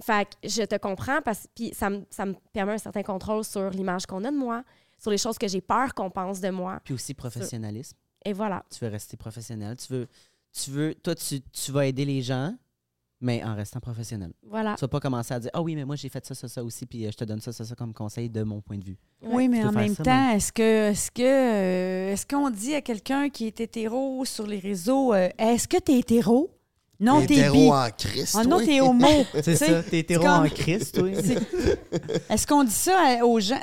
Fait que je te comprends, parce puis ça me, ça me permet un certain contrôle sur l'image qu'on a de moi, sur les choses que j'ai peur qu'on pense de moi. Puis aussi professionnalisme. Et voilà. Tu veux rester professionnel, tu veux tu veux toi tu, tu vas aider les gens mais en restant professionnel. Voilà. Tu vas pas commencer à dire ah oui mais moi j'ai fait ça ça ça aussi puis euh, je te donne ça ça ça comme conseil de mon point de vue. Oui, mais en même ça, temps, est-ce que est-ce que euh, est-ce qu'on dit à quelqu'un qui est hétéro sur les réseaux euh, est-ce que tu es hétéro? Non, t'es Hétéro bi. en Christ. Ah non, oui. t'es homo. C'est ça, t'es hétéro comme- en Christ, oui. Est-ce qu'on dit ça aux gens?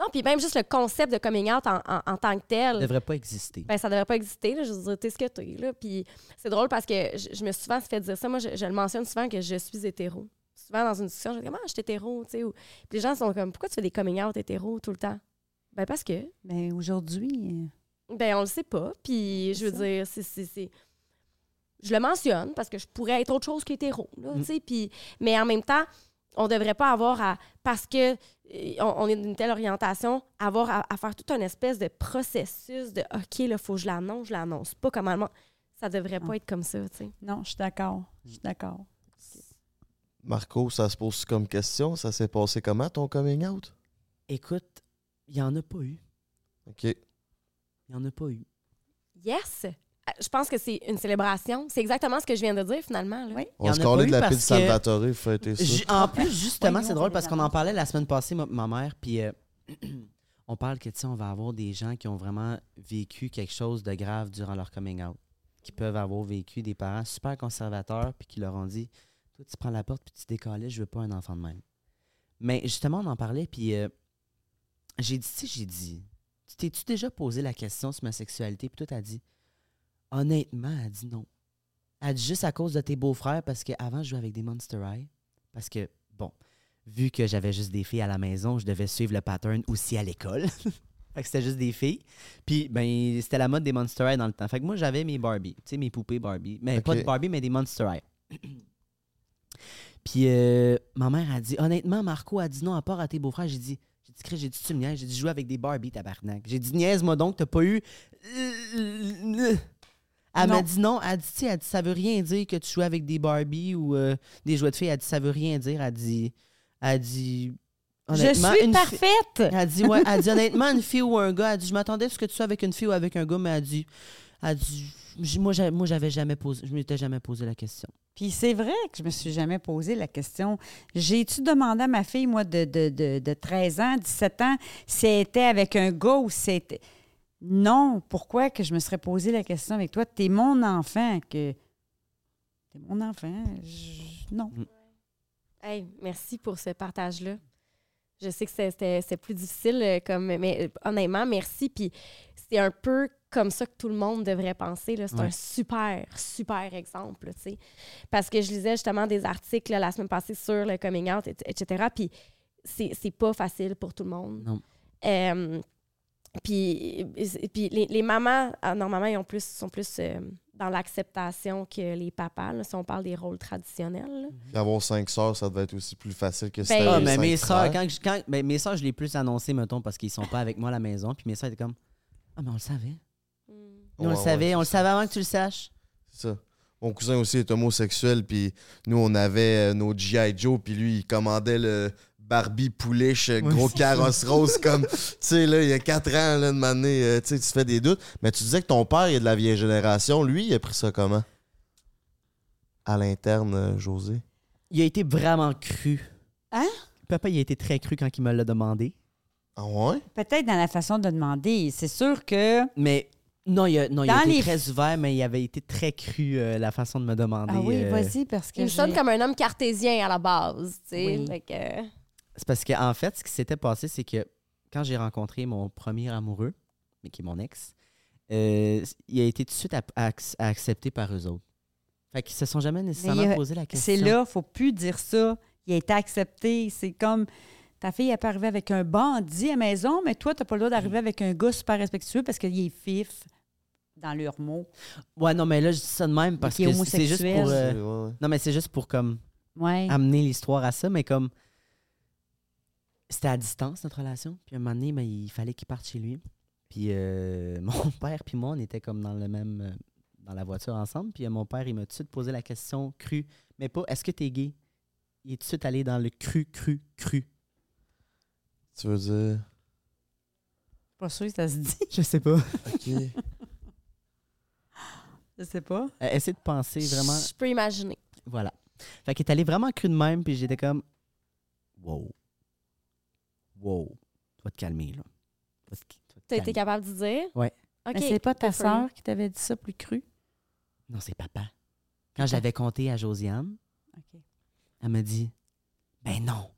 Non, puis même juste le concept de coming out en, en- en tant que tel. Ça devrait pas exister. Ben, ça devrait pas exister. Là. Je veux dire, t'es ce que t'es. Là. Puis c'est drôle parce que je, je me suis souvent fait dire ça. Moi, je, je le mentionne souvent que je suis hétéro. Souvent, dans une discussion, je dis, comment je suis hétéro, tu sais. ou- Puis les gens sont comme, pourquoi tu fais des coming out hétéro tout le temps? Ben, parce que, Ben aujourd'hui, ben, on le sait pas. Puis je veux dire, c'est. c'est- c'est- Je le mentionne parce que je pourrais être autre chose qu'hétéro, là, tu sais. Puis, mais en même temps, on devrait pas avoir à. Parce que euh, on, on est d'une telle orientation, avoir à, à faire tout un espèce de processus de OK, là, faut que je l'annonce, je l'annonce pas comment. Ça devrait pas être comme ça, tu sais. non, je suis d'accord. Je suis d'accord. Marco, ça se pose comme question? Ça s'est passé comment ton coming out? Écoute, il y en a pas eu. OK. Il y en a pas eu. Yes! Je pense que c'est une célébration. C'est exactement ce que je viens de dire, finalement. là. Oui. On se eu de la pile que- Salvatore, fêter ça. En plus, justement, c'est drôle parce qu'on en parlait la semaine passée, ma, ma mère, puis euh, on parle que, tu sais, on va avoir des gens qui ont vraiment vécu quelque chose de grave durant leur coming out, qui peuvent avoir vécu des parents super conservateurs, puis qui leur ont dit Toi, tu prends la porte, puis tu décalais, je veux pas un enfant de même. Mais justement, on en parlait, puis euh, j'ai dit, tu sais, j'ai dit Tu t'es-tu déjà posé la question sur ma sexualité, puis toi, t'as dit Honnêtement, elle dit non. Elle dit juste à cause de tes beaux-frères, parce qu'avant, je jouais avec des Monster High. Parce que, bon, vu que j'avais juste des filles à la maison, je devais suivre le pattern aussi à l'école. fait que c'était juste des filles. Puis, ben, c'était la mode des Monster High dans le temps. Fait que moi, j'avais mes Barbie, tu sais, mes poupées Barbie. Mais pas de Barbie, mais des Monster High. Puis, euh, ma mère a dit, honnêtement, Marco a dit non à part à tes beaux-frères. J'ai dit, j'ai dit, j'ai dit, tu me niaises. J'ai dit, je joue avec des Barbie, tabarnak. J'ai dit, niaise-moi donc, t'as pas eu. Elle m'a dit non. Elle dit, tu sais, elle dit, ça veut rien dire que tu joues avec des Barbie ou euh, des jouets de filles. Elle dit, ça veut rien dire. Elle dit, elle dit, Je honnêtement, suis une fi- parfaite! elle dit, ouais, elle dit, honnêtement, une fille ou un gars, elle dit, je m'attendais à ce que tu sois avec une fille ou avec un gars, mais elle dit, elle dit, moi, j'a- moi, j'avais jamais posé, je m'étais jamais posé la question. Puis c'est vrai que je me suis jamais posé la question. J'ai-tu demandé à ma fille, moi, de, de, de, de 13 ans, 17 ans, si elle était avec un gars ou si elle était... Non, pourquoi que je me serais posé la question avec toi? T'es mon enfant, que... T'es mon enfant. je- Non. Hey, merci pour ce partage-là. Je sais que c'est- c'était c'est plus difficile, euh, comme, mais euh, honnêtement, merci. Puis c'est un peu comme ça que tout le monde devrait penser. là. C'est Ouais. un super, super exemple. là, tu sais. Parce que je lisais justement des articles là, la semaine passée sur le coming out, et- etc. Puis c'est c'est pas facile pour tout le monde. Non. Euh, puis puis les, les mamans, ah, normalement, ils ont plus, sont plus euh, dans l'acceptation que les papas, là, si on parle des rôles traditionnels. avoir cinq sœurs, ça devait être aussi plus facile que si Ben, Ah, mais cinq mes soeurs, quand, je- quand- ben, mes soeurs, je l'ai plus annoncé, mettons, parce qu'ils sont pas avec moi à la maison. Puis mes soeurs étaient comme, ah, mais on le savait. Mm. Nous, on Ouais, le savait, ouais, on le ça. savait avant que tu le saches. C'est ça. Mon cousin aussi est homosexuel, puis nous, on avait euh, nos G.I. Joe, puis lui, il commandait le Barbie pouliche, gros carrosse rose, comme, tu sais, là, il y a quatre ans, là, de m'amener, euh, tu sais, tu te fais des doutes. Mais tu disais que ton père, il est de la vieille génération. Lui, il a pris ça comment? À l'interne, euh, José? Il a été vraiment cru. Hein? Papa, il a été très cru quand il me l'a demandé. Ah ouais? Peut-être dans la façon de demander. C'est sûr que... Mais non, il a, non, il a été les- très ouvert, mais il avait été très cru euh, la façon de me demander. Ah oui, euh, vas-y, parce que Il me sonne comme un homme cartésien à la base, tu sais. Oui. Fait que- C'est parce qu'en fait, ce qui s'était passé, c'est que quand j'ai rencontré mon premier amoureux, mais qui est mon ex, euh, il a été tout de suite accepté par eux autres. Fait qu'ils se sont jamais nécessairement euh, posé la question. C'est là, faut plus dire ça. Il a été accepté. C'est comme ta fille, elle peut arriver avec un bandit à la maison, mais toi, tu n'as pas le droit d'arriver avec un gars super respectueux parce qu'il est fif dans leurs mots. Ouais, non, mais là, je dis ça de même parce que c'est juste pour. euh, Ouais, ouais. Non, mais c'est juste pour comme Ouais. amener l'histoire à ça, mais comme. C'était à distance, notre relation. Puis un moment donné, ben, il fallait qu'il parte chez lui. Puis euh, mon père puis moi, on était comme dans le même. euh, dans la voiture ensemble. Puis euh, mon père, il m'a tout de suite posé la question crue. Mais pas est-ce que t'es gay? Il est tout de suite allé dans le cru, cru, cru. Tu veux dire? Pas sûr que ça se dit. Je sais pas. OK. Je sais pas. Euh, Essaye de penser vraiment. Je peux imaginer. Voilà. Fait qu'il est allé vraiment cru de même, puis j'étais comme. Wow. Wow. Tu vas te calmer, là. Tu as été capable de dire? Ouais. OK. Mais c'est pas ta sœur qui t'avait dit ça plus cru? Non, c'est papa. Quand je l'avais compté à Josiane, elle m'a dit Ben non.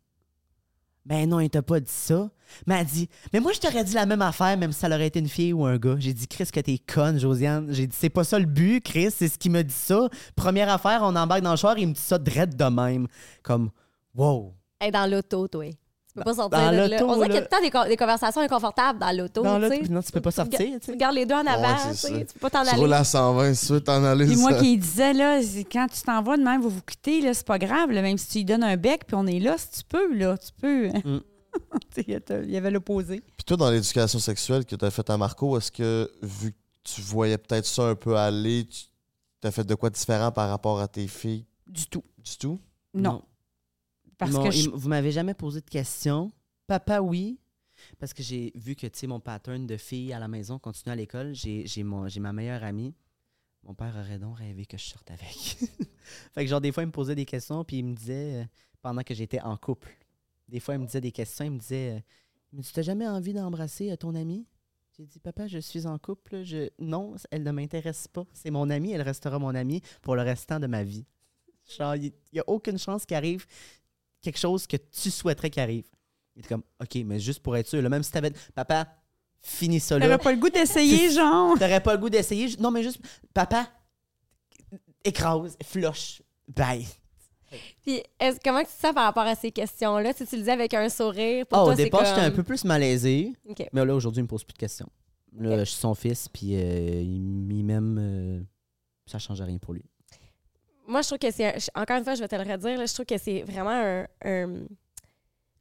Ben non, il t'a pas dit ça. Mais elle dit Mais moi, je t'aurais dit la même affaire, même si ça aurait été une fille ou un gars. J'ai dit Chris, que t'es conne, Josiane. J'ai dit C'est pas ça le but, Chris, c'est ce qui me dit ça. Première affaire, on embarque dans le char, il me dit ça drette de même. Comme Wow. Hey, dans l'auto, toi. Tu peux pas sortir dans de là. l'auto, On dirait qu'il y a tout le temps des, co- des conversations inconfortables dans l'auto. Dans tu l'auto, sais. non, tu peux pas sortir, tu Tu sais. gardes les deux en avant, c'est tu peux pas t'en Tu aller. roules à 120, si tu veux t'en aller. Puis moi qui disais, là, quand tu t'en vas de même, vous vous quittez, là, c'est pas grave, là, même si tu lui donnes un bec, puis on est là, si tu peux, là, tu peux. Mm. Il y avait l'opposé. Puis toi, dans l'éducation sexuelle que tu as faite à Marco, est-ce que, vu que tu voyais peut-être ça un peu aller, tu as fait de quoi différent par rapport à tes filles? Du tout. du tout? Non. Parce Non, que je- vous m'avez jamais posé de questions. Papa, oui. Parce que j'ai vu que, tu sais, mon pattern de fille à la maison continue à l'école. J'ai ma meilleure amie. Mon père aurait donc rêvé que je sorte avec. fait que, genre, des fois, il me posait des questions, puis il me disait, euh, pendant que j'étais en couple, des fois, il me disait des questions, il me disait, euh, il me dit, t'as jamais envie d'embrasser euh, ton amie? J'ai dit, papa, je suis en couple. Je... Non, elle ne m'intéresse pas. C'est mon amie, elle restera mon amie pour le restant de ma vie. Genre, il n'y a aucune chance qu'il arrive quelque chose que tu souhaiterais qu'il arrive. Il était comme, OK, mais juste pour être sûr, là, même si t'avais. Papa, finis ça là. T'aurais pas le goût d'essayer, genre. T'aurais pas le goût d'essayer. Non, mais juste, papa, écrase, flush, bye. Puis, est-ce- comment tu te sens par rapport à ces questions-là? Si tu le dis avec un sourire, pour Ah, toi, au départ, j'étais un peu plus malaisé, mais là, aujourd'hui, il me pose plus de questions. Là, je suis son fils, puis euh, il il m'aime. euh, ça change rien pour lui. Moi, je trouve que c'est... Encore une fois, je vais te le redire, là, je trouve que c'est vraiment un, un,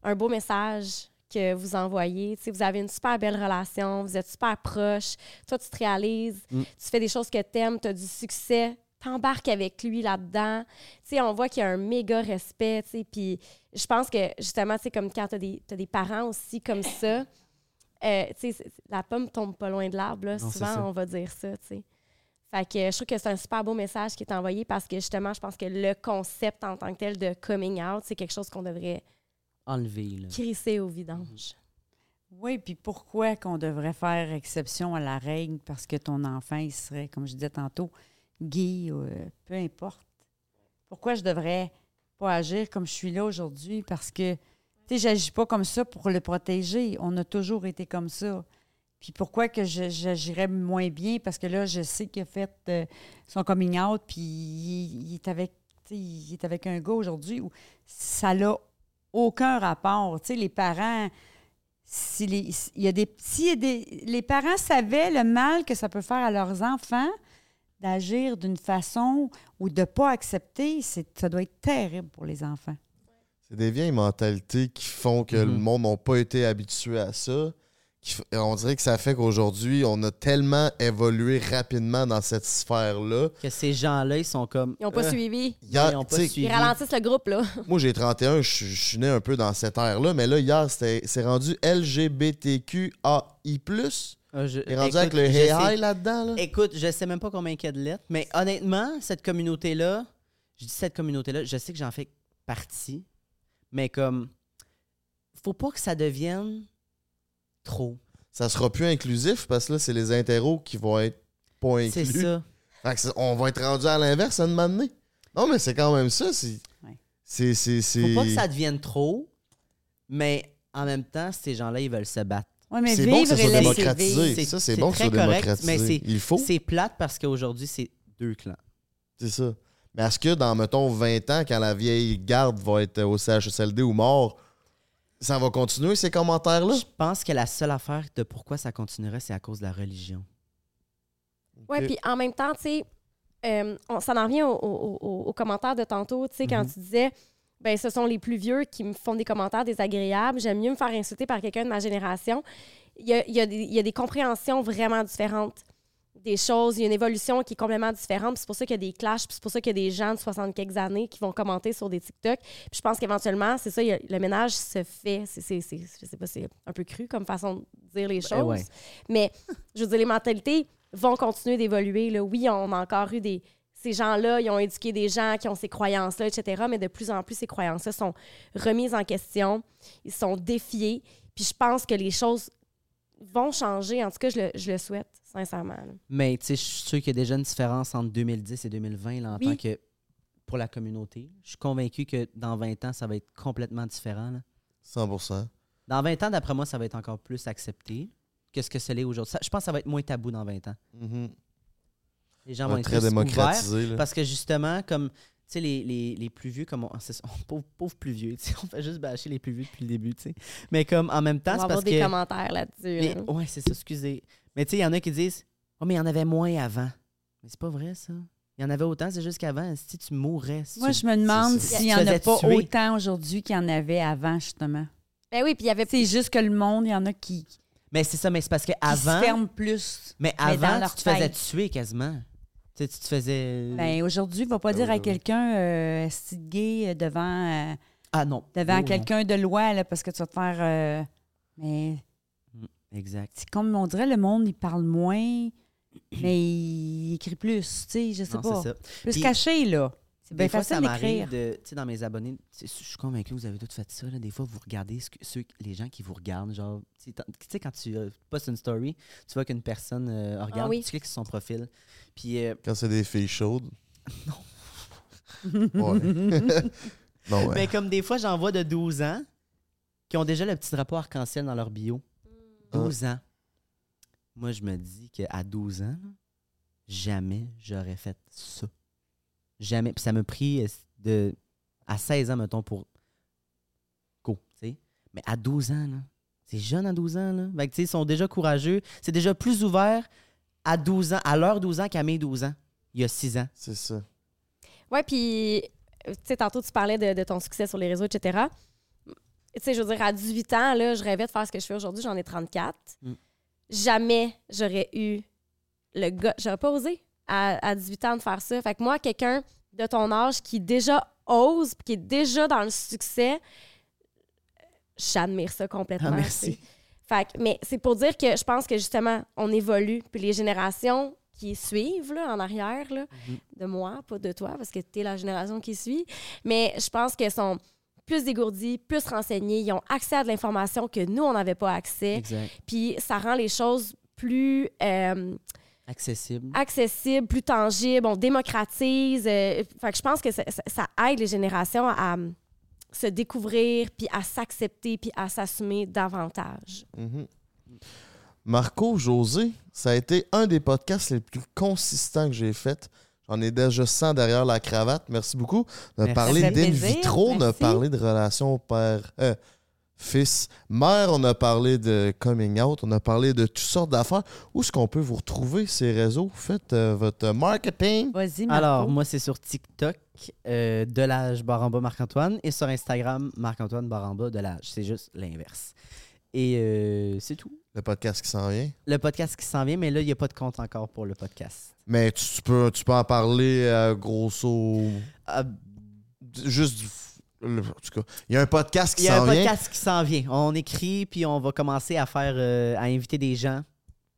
un beau message que vous envoyez. Vous avez une super belle relation, vous êtes super proches. Toi, tu te réalises, Mm. tu fais des choses que tu aimes, tu as du succès, t'embarques avec lui là-dedans. On voit qu'il y a un méga respect, puis je pense que, justement, tu sais, comme quand tu as des, t'as des parents aussi comme ça, euh, c'est- la pomme tombe pas loin de l'arbre, c'est Souvent, on va dire ça. Fait que je trouve que c'est un super beau message qui est envoyé parce que justement, je pense que le concept en tant que tel de coming out, c'est quelque chose qu'on devrait Enlevé, là. crisser au vidange. Oui, puis pourquoi qu'on devrait faire exception à la règle? Parce que ton enfant, il serait, comme je disais tantôt, gay, euh, peu importe. Pourquoi je devrais pas agir comme je suis là aujourd'hui? Parce que, tu sais, j'agis pas comme ça pour le protéger. On a toujours été comme ça. Puis pourquoi que je- j'agirais moins bien? Parce que là, je sais qu'il a fait euh, son coming out, puis il, il est avec, il est avec un gars aujourd'hui où ça n'a aucun rapport. Tu sais, les parents, si les, si- il y a des, s'il y a des, les parents savaient le mal que ça peut faire à leurs enfants d'agir d'une façon ou de ne pas accepter, c'est, ça doit être terrible pour les enfants. C'est des vieilles mentalités qui font que le Mhm. monde n'a pas été habitué à ça. On dirait que ça fait qu'aujourd'hui, on a tellement évolué rapidement dans cette sphère-là. Que ces gens-là, ils sont comme. Ils n'ont pas euh, suivi. Hier, ils ont pas suivi. Ils ralentissent le groupe, là. Moi, j'ai 31, je suis- je suis né un peu dans cette ère-là, mais là, hier, c'était- c'est rendu LGBTQAI+. Ah, je- Il est rendu écoute, avec le je hey là-dedans. Là. Écoute, je sais même pas combien il y a de lettres, mais honnêtement, cette communauté-là, je dis cette communauté-là, je sais que j'en fais partie, mais comme, faut pas que ça devienne trop. Ça sera plus inclusif parce que là, c'est les interros qui vont être pas C'est inclus. ça. Fait que c'est- on va être rendu à l'inverse à un moment donné. Non, mais c'est quand même ça. C'est. Ouais. C'est. c'est- c'est- Faut pas que ça devienne trop, mais en même temps, ces gens-là, ils veulent se battre. Oui, mais C'est vivre bon que ça soit démocratisé. C'est- Ça, c'est c'est bon que soit correct, démocratisé. mais c'est- Il faut. C'est plate parce qu'aujourd'hui, c'est deux clans. C'est ça. Mais est-ce que dans, mettons, 20 ans, quand la vieille garde va être au CHSLD ou mort, ça va continuer ces commentaires-là? Je pense que la seule affaire de pourquoi ça continuerait, c'est à cause de la religion. Oui, puis en même temps, tu sais, euh, ça en revient au, au- au- au commentaire de tantôt, tu sais, quand Mhm. tu disais, ben ce sont les plus vieux qui me font des commentaires désagréables, j'aime mieux me faire insulter par quelqu'un de ma génération. Il y a, il y a des, il y a des compréhensions vraiment différentes des choses, il y a une évolution qui est complètement différente, c'est pour ça qu'il y a des clashs, c'est pour ça qu'il y a des gens de 60 quelques années qui vont commenter sur des TikTok. Puis je pense qu'éventuellement, c'est ça, a- le ménage se fait, c'est, je sais pas, c'est un peu cru comme façon de dire les choses. Ben ouais. Mais je veux dire, les mentalités vont continuer d'évoluer. Oui, on a encore eu des. Ces gens-là, ils ont éduqué des gens qui ont ces croyances-là, etc. Mais de plus en plus, ces croyances-là sont remises en question, ils sont défiés. Puis je pense que les choses vont changer. En tout cas, je le, je le souhaite, sincèrement. là. Mais tu sais, je suis sûr qu'il y a déjà une différence entre 2010 et 2020 là, en Oui. tant que pour la communauté. Je suis convaincu que dans 20 ans, ça va être complètement différent. là. 100 Dans 20 ans, d'après moi, ça va être encore plus accepté que ce que ce l'est aujourd'hui. Je pense que ça va être moins tabou dans 20 ans. Mhm. Les gens vont être très plus ouverts démocratisé. là. parce que justement, comme sais, les, les, les plus vieux, comme on, ça, pauvre, pauvre plus vieux, tu sais, on fait juste bâcher les plus vieux depuis le début, tu sais. Mais comme en même temps, On va c'est avoir parce des que. commentaires là-dessus. Là. ouais, c'est ça, excusez. Mais tu sais, il y en a qui disent Oh, mais il y en avait moins avant. Mais c'est pas vrai, ça. Il y en avait autant, c'est juste qu'avant, si tu mourrais. si Moi, tu- je me demande s'il n'y en a pas tuer. autant aujourd'hui qu'il y en avait avant, justement. Ben oui, puis il y avait C'est juste que le monde, il y en a qui, Mais c'est ça, mais c'est parce que se avant. ferment plus. Mais dans avant, leur tu te faisais tuer quasiment. Tu sais, tu te faisais. Ben, aujourd'hui, il ne va pas Ben dire à quelqu'un euh, si gay euh, devant, euh, ah non. devant Oh, quelqu'un de loi, là, parce que tu vas te faire. euh, mais Exact. c'est comme on dirait, le monde, il parle moins, mais il écrit plus. Tu sais, je sais Non, pas. c'est ça. Plus Puis- caché, là. C'est bien Des fois, ça facile m'arrive d'écrire. de. Tu sais, dans mes abonnés, je suis convaincu que vous avez tous fait ça. Là, des fois, vous regardez ce que, ceux, les gens qui vous regardent. Genre, tu sais, quand tu euh, postes une story, tu vois qu'une personne euh, regarde, oui. tu cliques sur son profil. Puis, euh, Quand c'est des filles chaudes? non. Non, ouais. mais comme des fois, j'en vois de 12 ans qui ont déjà le petit drapeau arc-en-ciel dans leur bio. Ah. 12 ans. Moi, je me dis qu'à 12 ans, jamais j'aurais fait ça. Jamais. Puis ça m'a pris euh, de, à 16 ans, mettons, pour go, tu sais. Mais à 12 ans, là, c'est jeune à 12 ans, là. Fait que, tu sais, ils sont déjà courageux. C'est déjà plus ouvert à 12 ans, à leurs 12 ans qu'à mes 12 ans, il y a 6 ans. C'est ça. Ouais, puis, euh, tu sais, tantôt, tu parlais de, de ton succès sur les réseaux, etc. Tu sais, je veux dire, à 18 ans, là, je rêvais de faire ce que je fais aujourd'hui. J'en ai 34. Mm. Jamais j'aurais eu le gars. J'aurais pas osé à, à 18 ans de faire ça. Fait que moi, quelqu'un de ton âge qui déjà ose, qui est déjà dans le succès, j'admire ça complètement. Ah, merci. Fait que- mais c'est pour dire que je pense que justement, on évolue. Puis les générations qui suivent là, en arrière là, Mhm. de moi, pas de toi, parce que tu es la génération qui suit. Mais je pense qu'elles sont plus dégourdies, plus renseignées. Ils ont accès à de l'information que nous, on n'avait pas accès. Exact. Puis ça rend les choses plus euh, Accessible. accessibles, plus tangibles. On démocratise. euh, fait que je pense que ça, ça- ça aide les générations à euh, se découvrir, puis à s'accepter, puis à s'assumer davantage. Mhm. Marco, José, ça a été un des podcasts les plus consistants que j'ai fait. J'en ai déjà 100 derrière la cravate. Merci beaucoup. On a Merci. parlé d'in vitro, on a parlé de relations père, euh, fils, mère, on a parlé de coming out, on a parlé de toutes sortes d'affaires. Où est-ce qu'on peut vous retrouver ces réseaux? Faites euh, votre marketing. Vas-y. Alors, moi, c'est sur TikTok, euh, de l'âge Baramba Marc-Antoine, et sur Instagram, Marc-Antoine Baramba de l'âge. C'est juste l'inverse. Et euh, c'est tout. Le podcast qui s'en vient? Le podcast qui s'en vient, mais là, il n'y a pas de compte encore pour le podcast. Mais tu, tu peux, tu peux en parler euh, grosso. Ah, Juste En tout cas, il y a un podcast qui Il y a s'en un vient. podcast qui s'en vient. On écrit, puis on va commencer à faire, euh, à inviter des gens.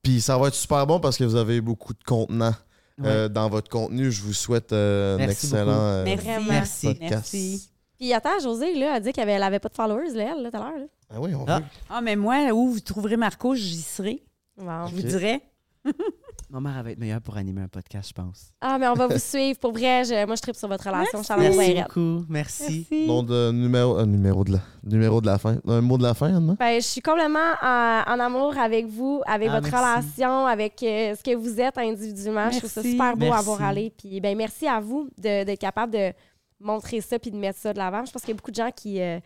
Puis ça va être super bon parce que vous avez beaucoup de contenant Ouais. euh, dans votre contenu. Je vous souhaite euh, un Merci excellent euh, Merci. Vraiment. Merci. podcast. Merci. Puis attends, José, là, a dit qu'elle avait, elle avait pas de followers, là, elle, là, tout à l'heure. Ah oui, on Ah. veut. Ah, mais moi, où vous trouverez Marco, j'y serai. Wow. Je vous dirai. Ma mère va être meilleure pour animer un podcast, je pense. Ah, mais on va vous suivre. Pour vrai, je- moi, je tripe sur votre relation. Merci bien raide. beaucoup. Merci. Merci. Nom de numéro, euh, numéro, de la, numéro de la fin. Un mot de la fin, Anna? Ben, je suis complètement en, en amour avec vous, avec Ah, votre merci. relation, avec euh, ce que vous êtes individuellement. Je trouve ça Merci. super beau à Merci. voir aller. Puis, ben, merci à vous d'être capable de montrer ça puis de mettre ça de l'avant. Je pense qu'il y a beaucoup de gens qui euh,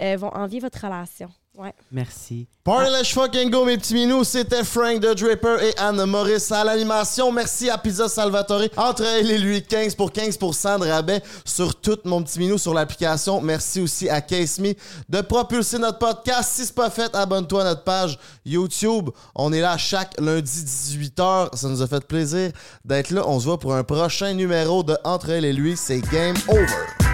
euh, vont envier votre relation. Ouais. Merci. Party let's fucking go, mes petits minous. C'était Frank de Draper et Anne Maurice à l'animation. Merci à Pizza Salvatore. Entre elle et lui, 15 pour 15 de rabais sur tout mon petit minou sur l'application. Merci aussi à Case Me de propulser notre podcast. Si c'est pas fait, abonne-toi à notre page YouTube. On est là chaque lundi 18h. Ça nous a fait plaisir d'être là. On se voit pour un prochain numéro de Entre elle et lui. C'est Game Over.